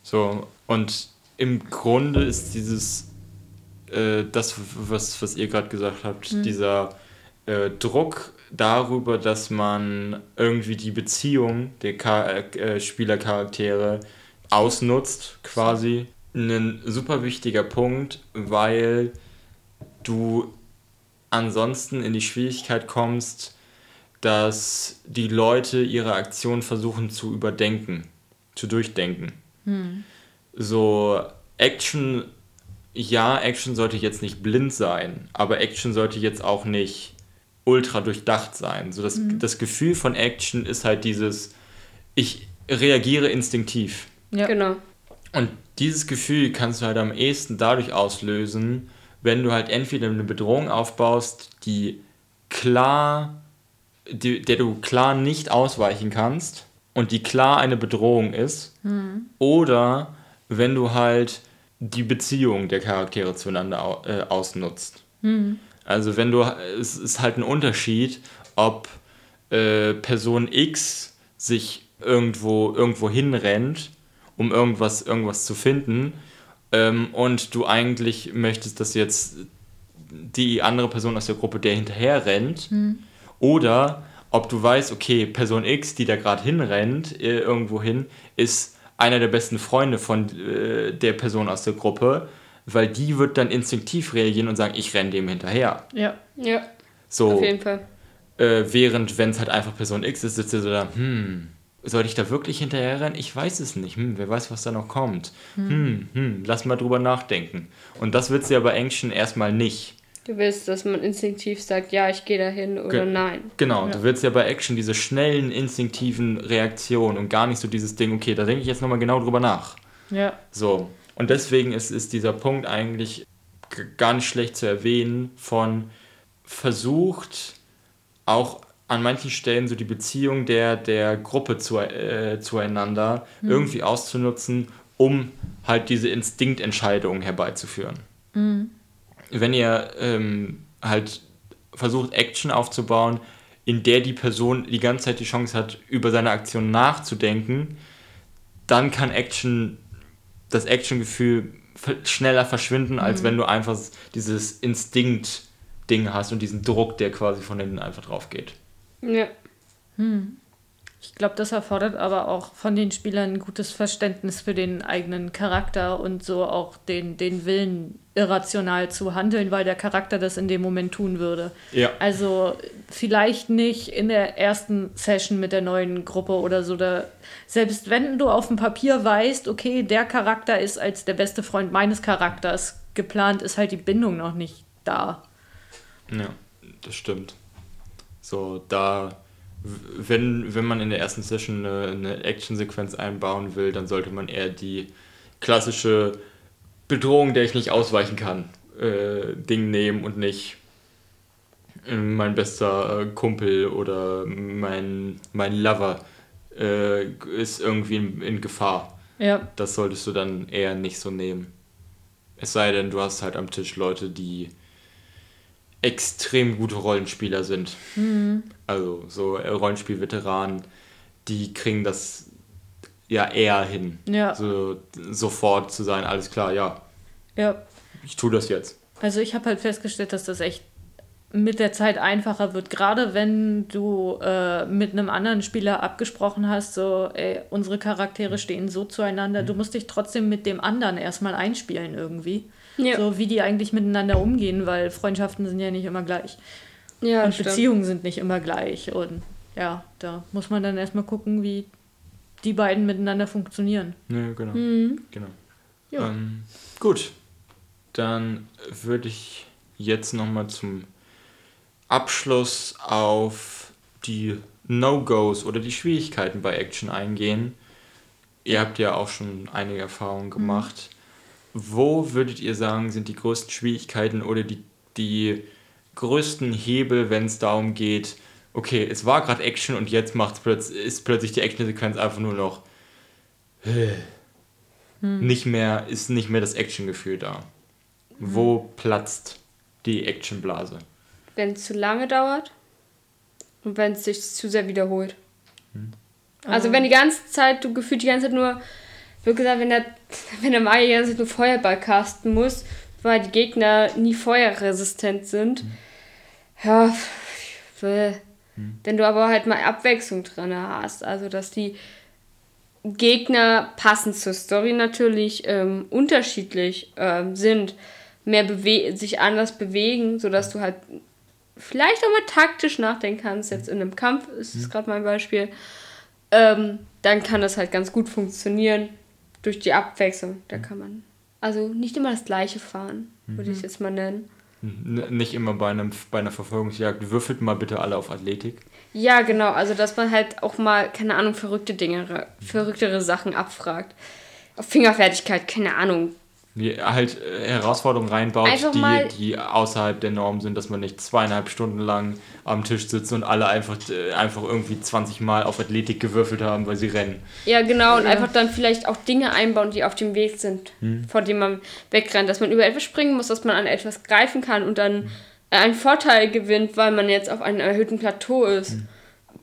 S1: So, und im Grunde ist dieses, äh, das, was, was ihr gerade gesagt habt, dieser äh, Druck darüber, dass man irgendwie die Beziehung der Ka äh, Spielercharaktere ausnutzt, quasi, ein super wichtiger Punkt, weil du ansonsten in die Schwierigkeit kommst, dass die Leute ihre Aktion versuchen zu überdenken, zu durchdenken. So, Action, ja, Action sollte jetzt nicht blind sein, aber Action sollte jetzt auch nicht ultra durchdacht sein. So, das, das Gefühl von Action ist halt dieses, ich reagiere instinktiv.
S3: Ja.
S2: Genau.
S1: Und dieses Gefühl kannst du halt am ehesten dadurch auslösen, wenn du halt entweder eine Bedrohung aufbaust, die klar, die, der du klar nicht ausweichen kannst und die klar eine Bedrohung ist, oder wenn du halt die Beziehung der Charaktere zueinander au- äh, ausnutzt. Also wenn du, es ist halt ein Unterschied, ob äh, Person X sich irgendwo, irgendwo hinrennt, um irgendwas, irgendwas zu finden, ähm, und du eigentlich möchtest, dass jetzt die andere Person aus der Gruppe der hinterher rennt, oder ob du weißt, okay, Person X, die da gerade hinrennt, äh, irgendwo hin, ist einer der besten Freunde von äh, der Person aus der Gruppe, weil die wird dann instinktiv reagieren und sagen, ich renne dem hinterher.
S3: Ja.
S2: Ja,
S1: So,
S2: auf jeden Fall.
S1: äh, während, wenn es halt einfach Person X ist, sitzt er so da, hm, soll ich da wirklich hinterher rennen? Ich weiß es nicht. Hm, wer weiß, was da noch kommt. Hm, hm, lass mal drüber nachdenken. Und das wird sie ja bei Action erstmal nicht.
S2: Du willst, dass man instinktiv sagt, ja, ich gehe dahin oder
S1: Ge-
S2: nein.
S1: Genau, du willst ja bei Action diese schnellen, instinktiven Reaktionen und gar nicht so dieses Ding, okay, da denke ich jetzt nochmal genau drüber nach.
S3: Ja.
S1: So. Und deswegen ist, ist dieser Punkt eigentlich gar nicht schlecht zu erwähnen von versucht auch an manchen Stellen so die Beziehung der, der Gruppe zu, äh, zueinander irgendwie auszunutzen, um halt diese Instinktentscheidungen herbeizuführen. Wenn ihr ähm, halt versucht, Action aufzubauen, in der die Person die ganze Zeit die Chance hat, über seine Aktion nachzudenken, dann kann Action, das Action-Gefühl schneller verschwinden, als wenn du einfach dieses Instinkt-Ding hast und diesen Druck, der quasi von hinten einfach drauf geht.
S2: Ja,
S3: Ich glaube, das erfordert aber auch von den Spielern ein gutes Verständnis für den eigenen Charakter und so auch den, den Willen, irrational zu handeln, weil der Charakter das in dem Moment tun würde.
S1: Ja.
S3: Also vielleicht nicht in der ersten Session mit der neuen Gruppe oder so. Da, selbst wenn du auf dem Papier weißt, okay, der Charakter ist als der beste Freund meines Charakters geplant, ist halt die Bindung noch nicht da.
S1: Ja, das stimmt. So, da, wenn, wenn man in der ersten Session eine, eine Action-Sequenz einbauen will, dann sollte man eher die klassische Bedrohung, der ich nicht ausweichen kann, äh, Ding nehmen und nicht äh, mein bester äh, Kumpel oder mein, mein Lover äh, ist irgendwie in, in Gefahr.
S3: Ja,
S1: Das solltest du dann eher nicht so nehmen. Es sei denn, du hast halt am Tisch Leute, die extrem gute Rollenspieler sind. Also so äh, Rollenspielveteranen, die kriegen das ja eher hin.
S3: ja,
S1: So sofort zu sein, alles klar, ja,
S3: ja.
S1: ich tue das jetzt.
S3: Also ich habe halt festgestellt, dass das echt mit der Zeit einfacher wird, gerade wenn du äh, mit einem anderen Spieler abgesprochen hast, so, ey, unsere Charaktere stehen so zueinander, du musst dich trotzdem mit dem anderen erstmal einspielen irgendwie.
S2: Ja.
S3: So wie die eigentlich miteinander umgehen, weil Freundschaften sind ja nicht immer gleich.
S2: ja
S3: und
S2: stimmt.
S3: Beziehungen sind nicht immer gleich. Und ja, da muss man dann erstmal gucken, wie die beiden miteinander funktionieren.
S1: Ja, genau.
S2: Mhm.
S1: genau.
S3: Ja.
S1: Ähm, gut, dann würde ich jetzt nochmal zum Abschluss auf die No-Gos oder die Schwierigkeiten bei Action eingehen. Ihr habt ja auch schon einige Erfahrungen gemacht. Wo würdet ihr sagen, sind die größten Schwierigkeiten oder die, die größten Hebel, wenn es darum geht, okay, es war gerade Action und jetzt macht's plötz ist plötzlich die Actionsequenz einfach nur noch hm. nicht mehr, ist nicht mehr das Actiongefühl da. Wo platzt die Actionblase?
S2: Wenn es zu lange dauert und wenn es sich zu sehr wiederholt. Hm. Also wenn die ganze Zeit, du gefühlt die ganze Zeit nur, wie gesagt, wenn der, wenn der Magier die ganze Zeit nur Feuerball casten muss, weil die Gegner nie feuerresistent sind, hm. ja, hm. wenn du aber halt mal Abwechslung drin hast, also dass die Gegner passend zur Story natürlich ähm, unterschiedlich ähm, sind, mehr bewe sich anders bewegen, sodass du halt vielleicht auch mal taktisch nachdenken kannst. Jetzt in einem Kampf ist es mhm. gerade mein Beispiel. Ähm, dann kann das halt ganz gut funktionieren durch die Abwechslung. Da kann man also nicht immer das gleiche fahren, würde ich es mhm. jetzt mal nennen.
S1: Nicht immer bei, einem, bei einer Verfolgungsjagd. Würfelt mal bitte alle auf Athletik.
S2: Ja, genau. Also, dass man halt auch mal, keine Ahnung, verrückte Dinge, verrücktere Sachen abfragt. Auf Fingerfertigkeit, keine Ahnung.
S1: Wie halt äh, Herausforderungen reinbaut, die, die außerhalb der Norm sind, dass man nicht zweieinhalb Stunden lang am Tisch sitzt und alle einfach, äh, einfach irgendwie 20 Mal auf Athletik gewürfelt haben, weil sie rennen.
S2: Ja, genau, und ja. einfach dann vielleicht auch Dinge einbauen, die auf dem Weg sind, hm. vor denen man wegrennt. Dass man über etwas springen muss, dass man an etwas greifen kann und dann hm. einen Vorteil gewinnt, weil man jetzt auf einem erhöhten Plateau ist. Hm.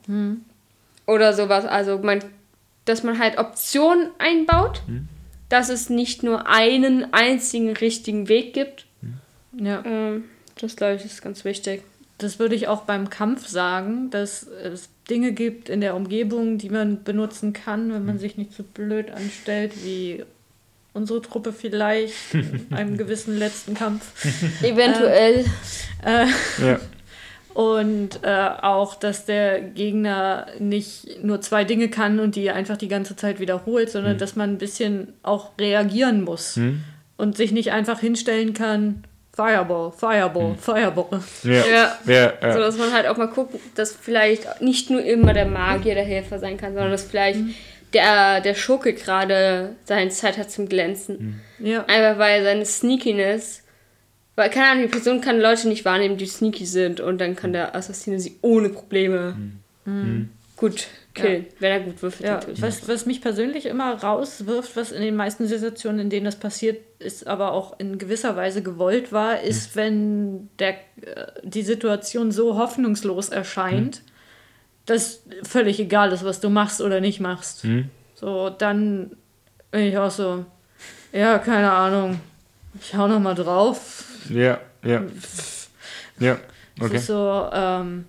S2: hm. Oder sowas. Also man, dass man halt Optionen einbaut. Hm dass es nicht nur einen einzigen richtigen Weg gibt. Ja. Ähm, das glaube ich ist ganz wichtig.
S3: Das würde ich auch beim Kampf sagen, dass es Dinge gibt in der Umgebung, die man benutzen kann, wenn man sich nicht so blöd anstellt wie unsere Truppe vielleicht in einem gewissen letzten Kampf. Eventuell. Äh, äh, ja. Und äh, auch, dass der Gegner nicht nur zwei Dinge kann und die einfach die ganze Zeit wiederholt, sondern mhm. dass man ein bisschen auch reagieren muss mhm. und sich nicht einfach hinstellen kann, Fireball, Fireball, mhm. Fireball. Ja.
S2: Ja. ja. ja. So dass man halt auch mal guckt, dass vielleicht nicht nur immer der Magier der Helfer sein kann, sondern dass vielleicht mhm. der, der Schurke gerade seine Zeit hat zum Glänzen. Mhm. Ja. Einfach weil seine Sneakiness weil, keine Ahnung, die Person kann Leute nicht wahrnehmen, die sneaky sind und dann kann der Assassine sie ohne Probleme mhm. mhm. gut killen, ja. wenn er gut
S3: würfelt. Ja. Was, was mich persönlich immer rauswirft, was in den meisten Situationen, in denen das passiert ist, aber auch in gewisser Weise gewollt war, ist, mhm. wenn der, äh, die Situation so hoffnungslos erscheint, mhm. dass völlig egal ist, was du machst oder nicht machst. Mhm. So, dann bin ich auch so, ja, keine Ahnung, ich hau noch mal drauf ja, ja. Ja, okay. so, ähm,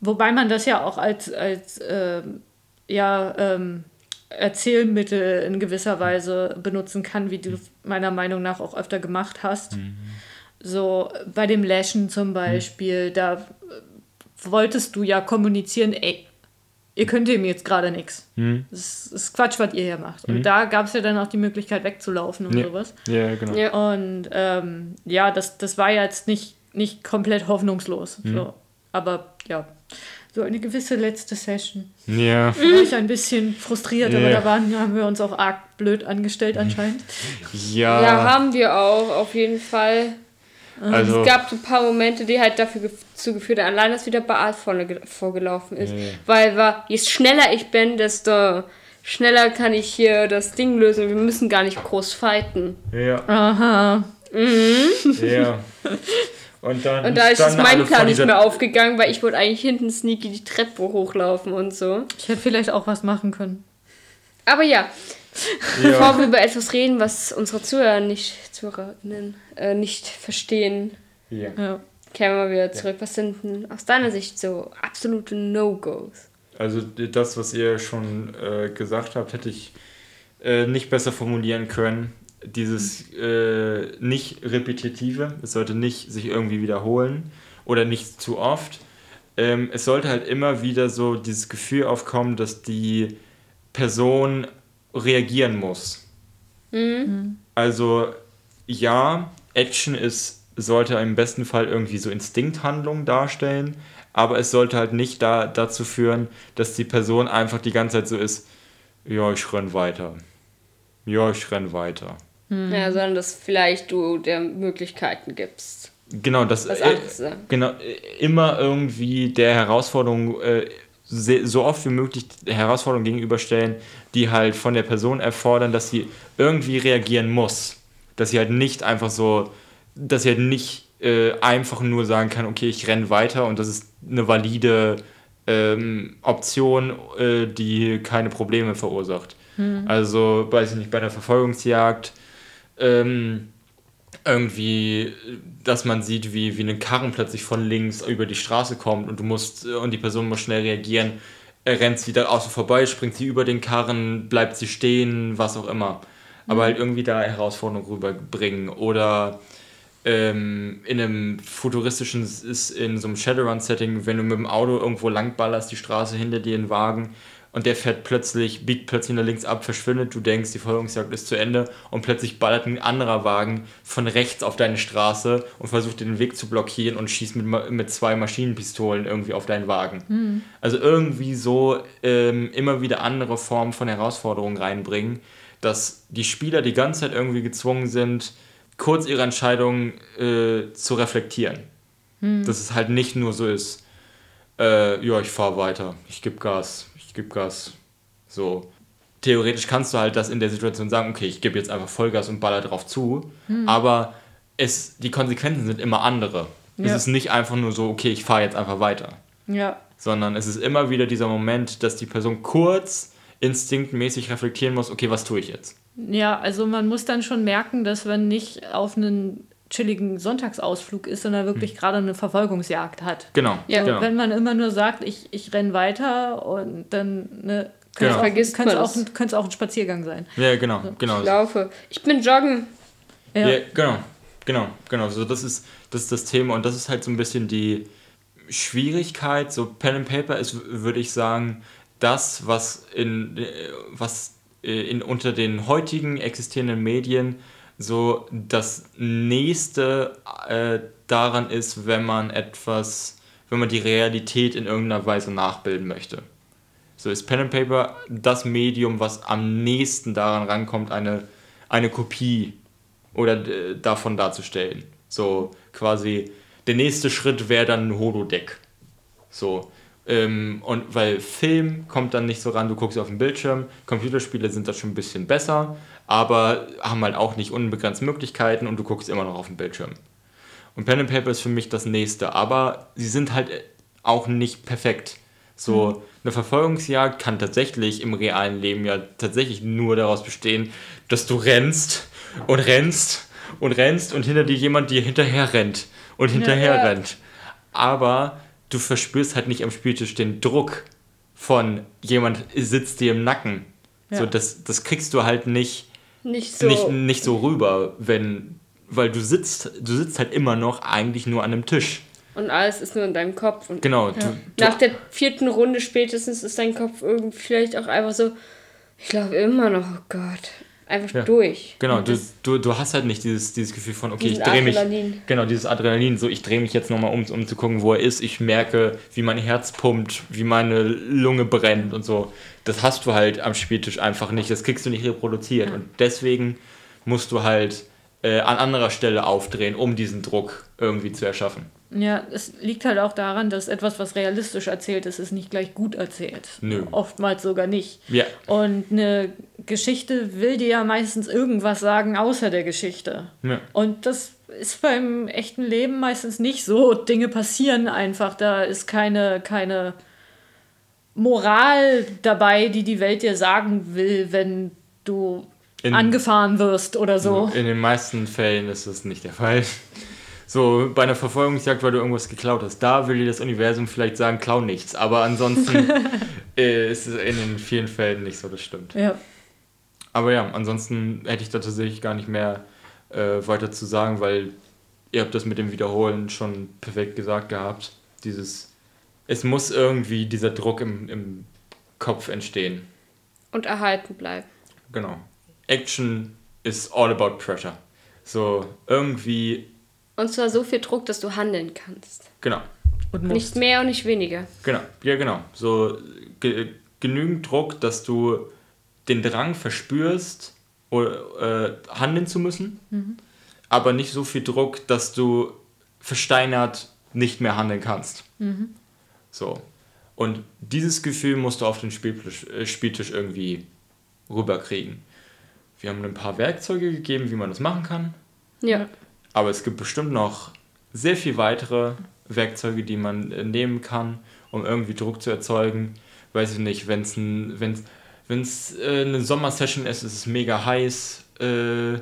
S3: wobei man das ja auch als, als ähm, ja, ähm, Erzählmittel in gewisser Weise benutzen kann, wie du es meiner Meinung nach auch öfter gemacht hast. Mhm. So bei dem Lashen zum Beispiel, mhm. da wolltest du ja kommunizieren, ey, ihr könnt ihm jetzt gerade nichts. Mhm. Das ist Quatsch, was ihr hier macht. Und mhm. da gab es ja dann auch die Möglichkeit wegzulaufen und ja. sowas. Ja, genau. Ja. Und ähm, ja, das, das war jetzt nicht, nicht komplett hoffnungslos. Mhm. So. Aber ja, so eine gewisse letzte Session. Ja. Da war ich ein bisschen frustriert, ja. aber da waren, haben wir uns auch arg blöd angestellt anscheinend.
S2: Ja. Ja, haben wir auch, auf jeden Fall. Also, es gab so ein paar Momente, die halt dafür dazu geführt haben, allein, dass wieder Baal vorne vorgelaufen ist. Nee. Weil war, je schneller ich bin, desto schneller kann ich hier das Ding lösen. Wir müssen gar nicht groß fighten. Ja. Aha. Mhm. Ja. Und dann. Und da ist dann mein Plan nicht mehr aufgegangen, weil ich wollte eigentlich hinten sneaky die Treppe hochlaufen und so.
S3: Ich hätte vielleicht auch was machen können.
S2: Aber ja, ja. Bevor wir über etwas reden, was unsere Zuhörer nicht, Zuhörerinnen, äh, nicht verstehen, ja. ja. kehren wir mal wieder zurück. Ja. Was sind denn aus deiner Sicht so absolute No-Gos?
S1: Also das, was ihr schon äh, gesagt habt, hätte ich äh, nicht besser formulieren können. Dieses äh, nicht repetitive, es sollte nicht sich irgendwie wiederholen oder nicht zu oft. Ähm, es sollte halt immer wieder so dieses Gefühl aufkommen, dass die Person reagieren muss. Mhm. Also ja, Action ist, sollte im besten Fall irgendwie so Instinkthandlungen darstellen, aber es sollte halt nicht da, dazu führen, dass die Person einfach die ganze Zeit so ist, ja, ich renn weiter. Ja, ich renn weiter.
S2: Mhm. Ja, sondern dass vielleicht du der Möglichkeiten gibst.
S1: Genau, das Was äh, genau äh, immer irgendwie der Herausforderung äh, so oft wie möglich Herausforderungen gegenüberstellen, die halt von der Person erfordern, dass sie irgendwie reagieren muss. Dass sie halt nicht einfach so, dass sie halt nicht äh, einfach nur sagen kann, okay, ich renne weiter und das ist eine valide ähm, Option, äh, die keine Probleme verursacht. Hm. Also, weiß ich nicht, bei der Verfolgungsjagd ähm, irgendwie, dass man sieht, wie, wie ein Karren plötzlich von links über die Straße kommt und du musst, und die Person muss schnell reagieren, er rennt sie da außen vorbei, springt sie über den Karren, bleibt sie stehen, was auch immer. Aber mhm. halt irgendwie da Herausforderungen rüberbringen. Oder ähm, in einem futuristischen, ist in so einem Shadowrun-Setting, wenn du mit dem Auto irgendwo langballerst, die Straße hinter dir in Wagen und der fährt plötzlich, biegt plötzlich nach links ab, verschwindet, du denkst, die Verfolgungsjagd ist zu Ende und plötzlich ballert ein anderer Wagen von rechts auf deine Straße und versucht den Weg zu blockieren und schießt mit, mit zwei Maschinenpistolen irgendwie auf deinen Wagen. Mhm. Also irgendwie so ähm, immer wieder andere Formen von Herausforderungen reinbringen, dass die Spieler die ganze Zeit irgendwie gezwungen sind, kurz ihre Entscheidung äh, zu reflektieren. Mhm. Dass es halt nicht nur so ist, äh, ja, ich fahre weiter, ich gebe Gas, ich gebe Gas. So. Theoretisch kannst du halt das in der Situation sagen, okay, ich gebe jetzt einfach Vollgas und baller drauf zu, hm. aber es, die Konsequenzen sind immer andere. Ja. Es ist nicht einfach nur so, okay, ich fahre jetzt einfach weiter. Ja. Sondern es ist immer wieder dieser Moment, dass die Person kurz instinktmäßig reflektieren muss, okay, was tue ich jetzt?
S3: Ja, also man muss dann schon merken, dass man nicht auf einen chilligen Sonntagsausflug ist, sondern wirklich hm. gerade eine Verfolgungsjagd hat. Genau. Ja, genau. wenn man immer nur sagt, ich, ich renne weiter und dann ne, genau. vergisst könnte es auch, könnte auch ein Spaziergang sein.
S1: Ja, genau, so. genau.
S2: Ich laufe. Ich bin joggen.
S1: Ja, ja genau, genau, genau. So, das ist, das ist das Thema und das ist halt so ein bisschen die Schwierigkeit. So Pen and Paper ist, würde ich sagen, das, was in, was in unter den heutigen existierenden Medien so das nächste äh, daran ist, wenn man etwas, wenn man die Realität in irgendeiner Weise nachbilden möchte. So ist Pen and Paper das Medium, was am nächsten daran rankommt, eine, eine Kopie oder äh, davon darzustellen. So quasi der nächste Schritt wäre dann ein Holodeck. So. Ähm, und weil Film kommt dann nicht so ran, du guckst auf den Bildschirm, Computerspiele sind da schon ein bisschen besser, aber haben halt auch nicht unbegrenzt Möglichkeiten und du guckst immer noch auf den Bildschirm. Und Pen and Paper ist für mich das nächste, aber sie sind halt auch nicht perfekt. So, mhm. eine Verfolgungsjagd kann tatsächlich im realen Leben ja tatsächlich nur daraus bestehen, dass du rennst und rennst und rennst und hinter dir jemand dir hinterher rennt und hinterher ja, ja. rennt. Aber du verspürst halt nicht am Spieltisch den Druck von jemand sitzt dir im Nacken. Ja. So, das, das kriegst du halt nicht nicht so, nicht, nicht so rüber, wenn, weil du sitzt, du sitzt halt immer noch eigentlich nur an einem Tisch.
S2: Und alles ist nur in deinem Kopf. Und genau. Ja. Du, Nach der vierten Runde spätestens ist dein Kopf irgendwie vielleicht auch einfach so, ich glaube immer noch, oh Gott einfach ja. durch.
S1: Genau, du, du, du hast halt nicht dieses, dieses Gefühl von, okay, ich drehe mich. Genau, dieses Adrenalin, so ich drehe mich jetzt nochmal um, um zu gucken, wo er ist. Ich merke, wie mein Herz pumpt, wie meine Lunge brennt und so. Das hast du halt am Spieltisch einfach nicht. Das kriegst du nicht reproduziert. Ja. Und deswegen musst du halt äh, an anderer Stelle aufdrehen, um diesen Druck irgendwie zu erschaffen.
S3: Ja, es liegt halt auch daran, dass etwas, was realistisch erzählt ist, ist nicht gleich gut erzählt. Nö. Oftmals sogar nicht. Ja. Und eine Geschichte will dir ja meistens irgendwas sagen außer der Geschichte. Ja. Und das ist beim echten Leben meistens nicht so. Dinge passieren einfach. Da ist keine, keine Moral dabei, die die Welt dir sagen will, wenn du in, angefahren wirst oder so.
S1: In den meisten Fällen ist das nicht der Fall. So, bei einer Verfolgungsjagd, weil du irgendwas geklaut hast. Da will dir das Universum vielleicht sagen, klau nichts. Aber ansonsten äh, ist es in den vielen Fällen nicht so, das stimmt. Ja. Aber ja, ansonsten hätte ich da tatsächlich gar nicht mehr äh, weiter zu sagen, weil ihr habt das mit dem Wiederholen schon perfekt gesagt gehabt. Dieses, es muss irgendwie dieser Druck im, im Kopf entstehen.
S2: Und erhalten bleiben.
S1: Genau. Action is all about pressure. So, irgendwie
S2: und zwar so viel Druck, dass du handeln kannst. Genau. Und nicht mehr und nicht weniger.
S1: Genau, ja genau. So ge genügend Druck, dass du den Drang verspürst, oder, äh, handeln zu müssen, mhm. aber nicht so viel Druck, dass du versteinert nicht mehr handeln kannst. Mhm. So. Und dieses Gefühl musst du auf den Spieltisch, äh, Spieltisch irgendwie rüberkriegen. Wir haben ein paar Werkzeuge gegeben, wie man das machen kann. Ja. Aber es gibt bestimmt noch sehr viel weitere Werkzeuge, die man äh, nehmen kann, um irgendwie Druck zu erzeugen. Weiß ich nicht, wenn es ein, wenn's, wenn's, äh, eine Sommersession ist, ist es mega heiß äh,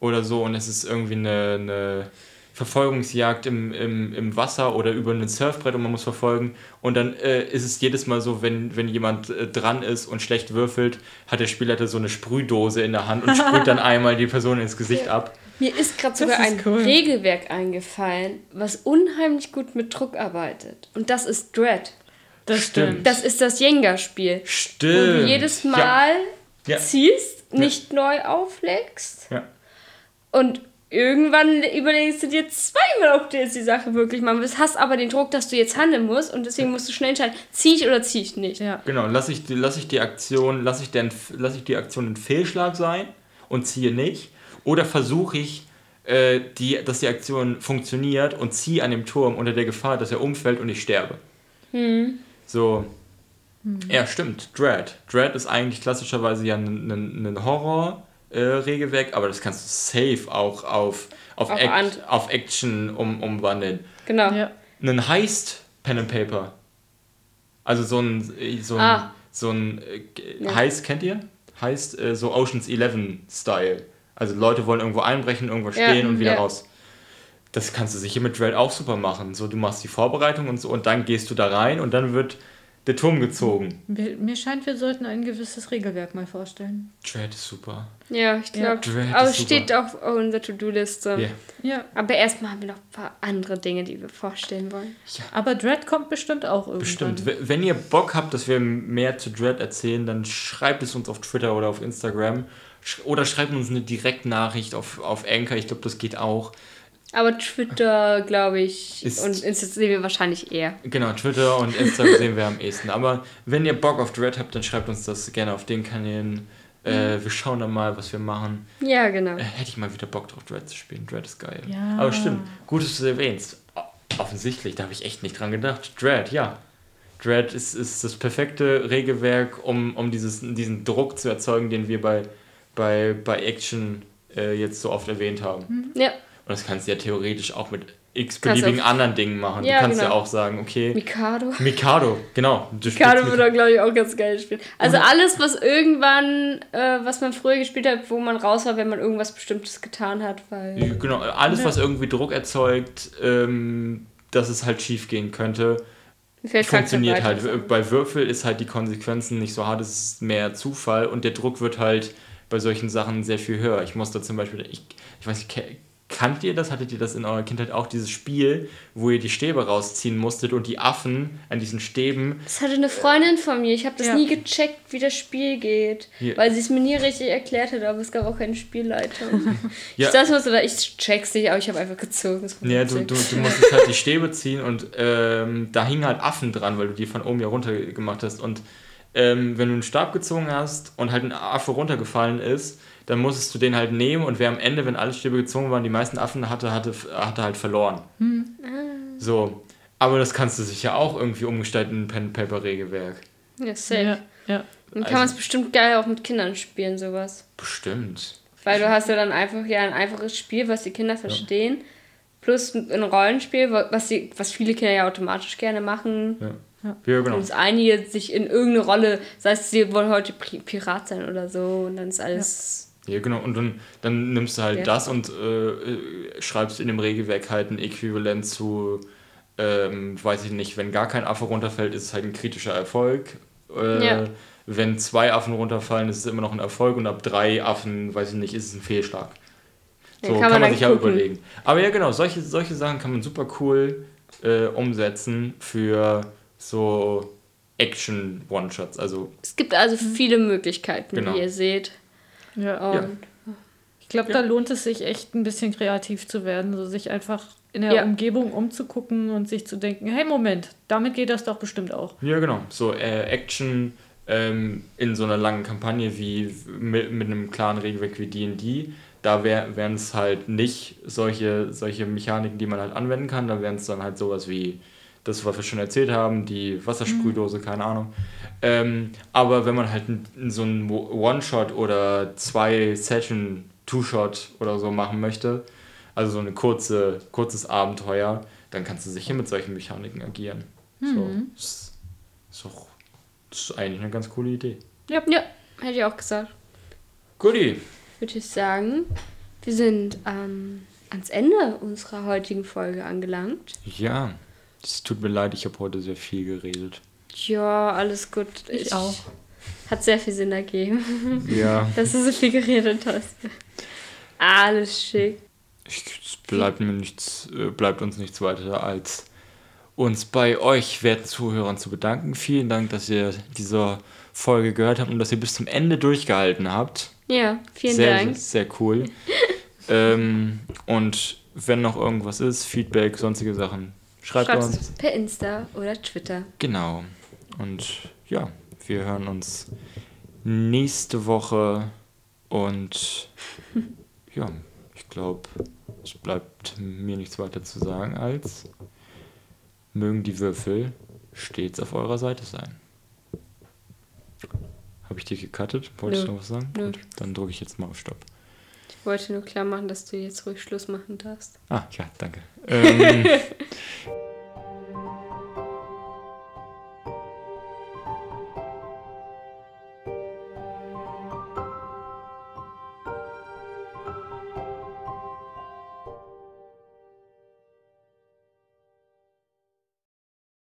S1: oder so und es ist irgendwie eine, eine Verfolgungsjagd im, im, im Wasser oder über ein Surfbrett und man muss verfolgen. Und dann äh, ist es jedes Mal so, wenn, wenn jemand äh, dran ist und schlecht würfelt, hat der Spielleiter so eine Sprühdose in der Hand und sprüht dann einmal die Person ins Gesicht ab.
S2: Mir ist gerade sogar ist ein cool. Regelwerk eingefallen, was unheimlich gut mit Druck arbeitet. Und das ist Dread. Das stimmt. Das ist das Jenga-Spiel. Stimmt. Wo du jedes Mal ja. ziehst, nicht ja. neu auflegst. Ja. Und irgendwann überlegst du dir zweimal, ob du jetzt die Sache wirklich machen willst, hast aber den Druck, dass du jetzt handeln musst und deswegen musst du schnell entscheiden, ziehe ich oder ziehe ich nicht.
S1: Ja. Genau, lass ich, lass ich die Aktion, lass ich, den, lass ich die Aktion ein Fehlschlag sein und ziehe nicht oder versuche ich, äh, die, dass die Aktion funktioniert und ziehe an dem Turm unter der Gefahr, dass er umfällt und ich sterbe. Hm. So. Hm. Ja, stimmt. Dread. Dread ist eigentlich klassischerweise ja ein, Horror äh, Regelwerk, aber das kannst du safe auch auf, auf, auf, Act, auf Action um, umwandeln. Genau. Ja. Ein Heist Pen and Paper. Also so ein, so ein, ah. so ein äh, ja. Heist, kennt ihr? Heißt äh, so Oceans 11 Style. Also Leute wollen irgendwo einbrechen, irgendwo stehen ja, und wieder ja. raus. Das kannst du sicher mit Dread auch super machen. So, du machst die Vorbereitung und so und dann gehst du da rein und dann wird der Turm gezogen.
S3: Mir scheint, wir sollten ein gewisses Regelwerk mal vorstellen.
S1: Dread ist super.
S2: Ja, ich glaube. Ja. Aber es steht auch auf unserer To-Do-Liste. Yeah. Ja. Aber erstmal haben wir noch ein paar andere Dinge, die wir vorstellen wollen.
S3: Ja. Aber Dread kommt bestimmt auch irgendwann.
S1: Bestimmt. Wenn ihr Bock habt, dass wir mehr zu Dread erzählen, dann schreibt es uns auf Twitter oder auf Instagram. Oder schreibt uns eine Direktnachricht auf, auf Anchor. Ich glaube, das geht auch.
S2: Aber Twitter, glaube ich, ist, und Insta sehen wir wahrscheinlich eher.
S1: Genau, Twitter und Instagram sehen wir am ehesten. Aber wenn ihr Bock auf Dread habt, dann schreibt uns das gerne auf den Kanälen. Äh, wir schauen dann mal, was wir machen. Ja, genau. Äh, hätte ich mal wieder Bock drauf, Dread zu spielen. Dread ist geil. Ja. Aber stimmt, gut, dass du es erwähnst. Offensichtlich, da habe ich echt nicht dran gedacht. Dread, ja. Dread ist, ist das perfekte Regelwerk, um, um dieses, diesen Druck zu erzeugen, den wir bei, bei, bei Action äh, jetzt so oft erwähnt haben. Ja. Und das kannst du ja theoretisch auch mit x beliebigen anderen Dingen machen. Ja, du kannst genau. ja auch sagen, okay. Mikado. Mikado, genau.
S2: Mikado würde, glaube ich, auch ganz geil spielen. Also Und alles, was irgendwann, äh, was man früher gespielt hat, wo man raus war, wenn man irgendwas Bestimmtes getan hat. Weil,
S1: genau, alles, ja. was irgendwie Druck erzeugt, ähm, dass es halt schief gehen könnte. Funktioniert halt. Bei Würfel ist halt die Konsequenzen nicht so hart, es ist mehr Zufall und der Druck wird halt bei solchen Sachen sehr viel höher. Ich muss da zum Beispiel, ich, ich weiß nicht, Kannt ihr das? Hattet ihr das in eurer Kindheit auch, dieses Spiel, wo ihr die Stäbe rausziehen musstet und die Affen an diesen Stäben.
S2: Das hatte eine Freundin von mir. Ich habe das ja. nie gecheckt, wie das Spiel geht. Hier. Weil sie es mir nie richtig erklärt hat, aber es gab auch keine Spielleitung. ja. Ich saß so da, ich check's nicht, aber ich habe einfach gezogen.
S1: Ja, du, du, du musstest halt die Stäbe ziehen und ähm, da hingen halt Affen dran, weil du die von oben ja runter gemacht hast. Und ähm, wenn du einen Stab gezogen hast und halt ein Affe runtergefallen ist, dann musstest du den halt nehmen und wer am Ende, wenn alle Stäbe gezogen waren, die meisten Affen hatte, hatte, hatte halt verloren. Hm. So. Aber das kannst du sicher auch irgendwie umgestalten in Pen-Paper-Regelwerk. Ja, safe.
S2: Ja, ja. Dann kann also, man es bestimmt geil auch mit Kindern spielen, sowas.
S1: Bestimmt.
S2: Weil du hast ja dann einfach ja ein einfaches Spiel, was die Kinder verstehen, ja. plus ein Rollenspiel, was, die, was viele Kinder ja automatisch gerne machen. Ja. Ja. ja, genau. Und einige sich in irgendeine Rolle, sei es, sie wollen heute Pirat sein oder so, und dann ist alles
S1: ja, genau. Und dann, dann nimmst du halt ja. das und äh, schreibst in dem Regelwerk halt ein Äquivalent zu, ähm, weiß ich nicht, wenn gar kein Affe runterfällt, ist es halt ein kritischer Erfolg. Äh, ja. Wenn zwei Affen runterfallen, ist es immer noch ein Erfolg und ab drei Affen, weiß ich nicht, ist es ein Fehlschlag. So ja, kann, man, kann man sich ja überlegen. Aber ja, genau, solche, solche Sachen kann man super cool äh, umsetzen für so Action-One-Shots. Also,
S2: es gibt also viele Möglichkeiten, genau. wie ihr seht. Ja.
S3: ja. Ich glaube, ja. da lohnt es sich echt ein bisschen kreativ zu werden, so sich einfach in der ja. Umgebung umzugucken und sich zu denken, hey Moment, damit geht das doch bestimmt auch.
S1: Ja, genau. So äh, Action ähm, in so einer langen Kampagne wie mit, mit einem klaren Regelwerk wie D&D, da wär, wären es halt nicht solche, solche Mechaniken, die man halt anwenden kann. Da wären es dann halt sowas wie das, was wir schon erzählt haben, die Wassersprühdose, mhm. keine Ahnung. Ähm, aber wenn man halt so einen One-Shot oder zwei Session Two-Shot oder so machen möchte, also so ein kurze, kurzes Abenteuer, dann kannst du sicher mit solchen Mechaniken agieren. Mhm. So, ist, ist, auch, ist eigentlich eine ganz coole Idee.
S2: Ja, ja, hätte ich auch gesagt.
S1: Goodie.
S2: Würde ich sagen, wir sind ähm, ans Ende unserer heutigen Folge angelangt.
S1: Ja, es tut mir leid, ich habe heute sehr viel geredet.
S2: Ja, alles gut. Ich, ich auch. Hat sehr viel Sinn ergeben. Ja. dass du so viel geredet hast. Alles schick.
S1: es bleibt mir nichts, äh, bleibt uns nichts weiter als uns bei euch werten Zuhörern zu bedanken. Vielen Dank, dass ihr diese Folge gehört habt und dass ihr bis zum Ende durchgehalten habt.
S2: Ja, vielen
S1: sehr,
S2: Dank.
S1: Sehr, sehr cool. ähm, und wenn noch irgendwas ist, Feedback, sonstige Sachen, schreibt Schreib's uns.
S2: Per Insta oder Twitter.
S1: Genau. Und ja, wir hören uns nächste Woche und ja, ich glaube, es bleibt mir nichts weiter zu sagen als mögen die Würfel stets auf eurer Seite sein. Habe ich dich gecuttet? Wolltest Nö. du noch was sagen? Nö. Gut, dann drücke ich jetzt mal auf Stopp.
S2: Ich wollte nur klar machen, dass du jetzt ruhig Schluss machen darfst.
S1: Ah, ja, danke. ähm,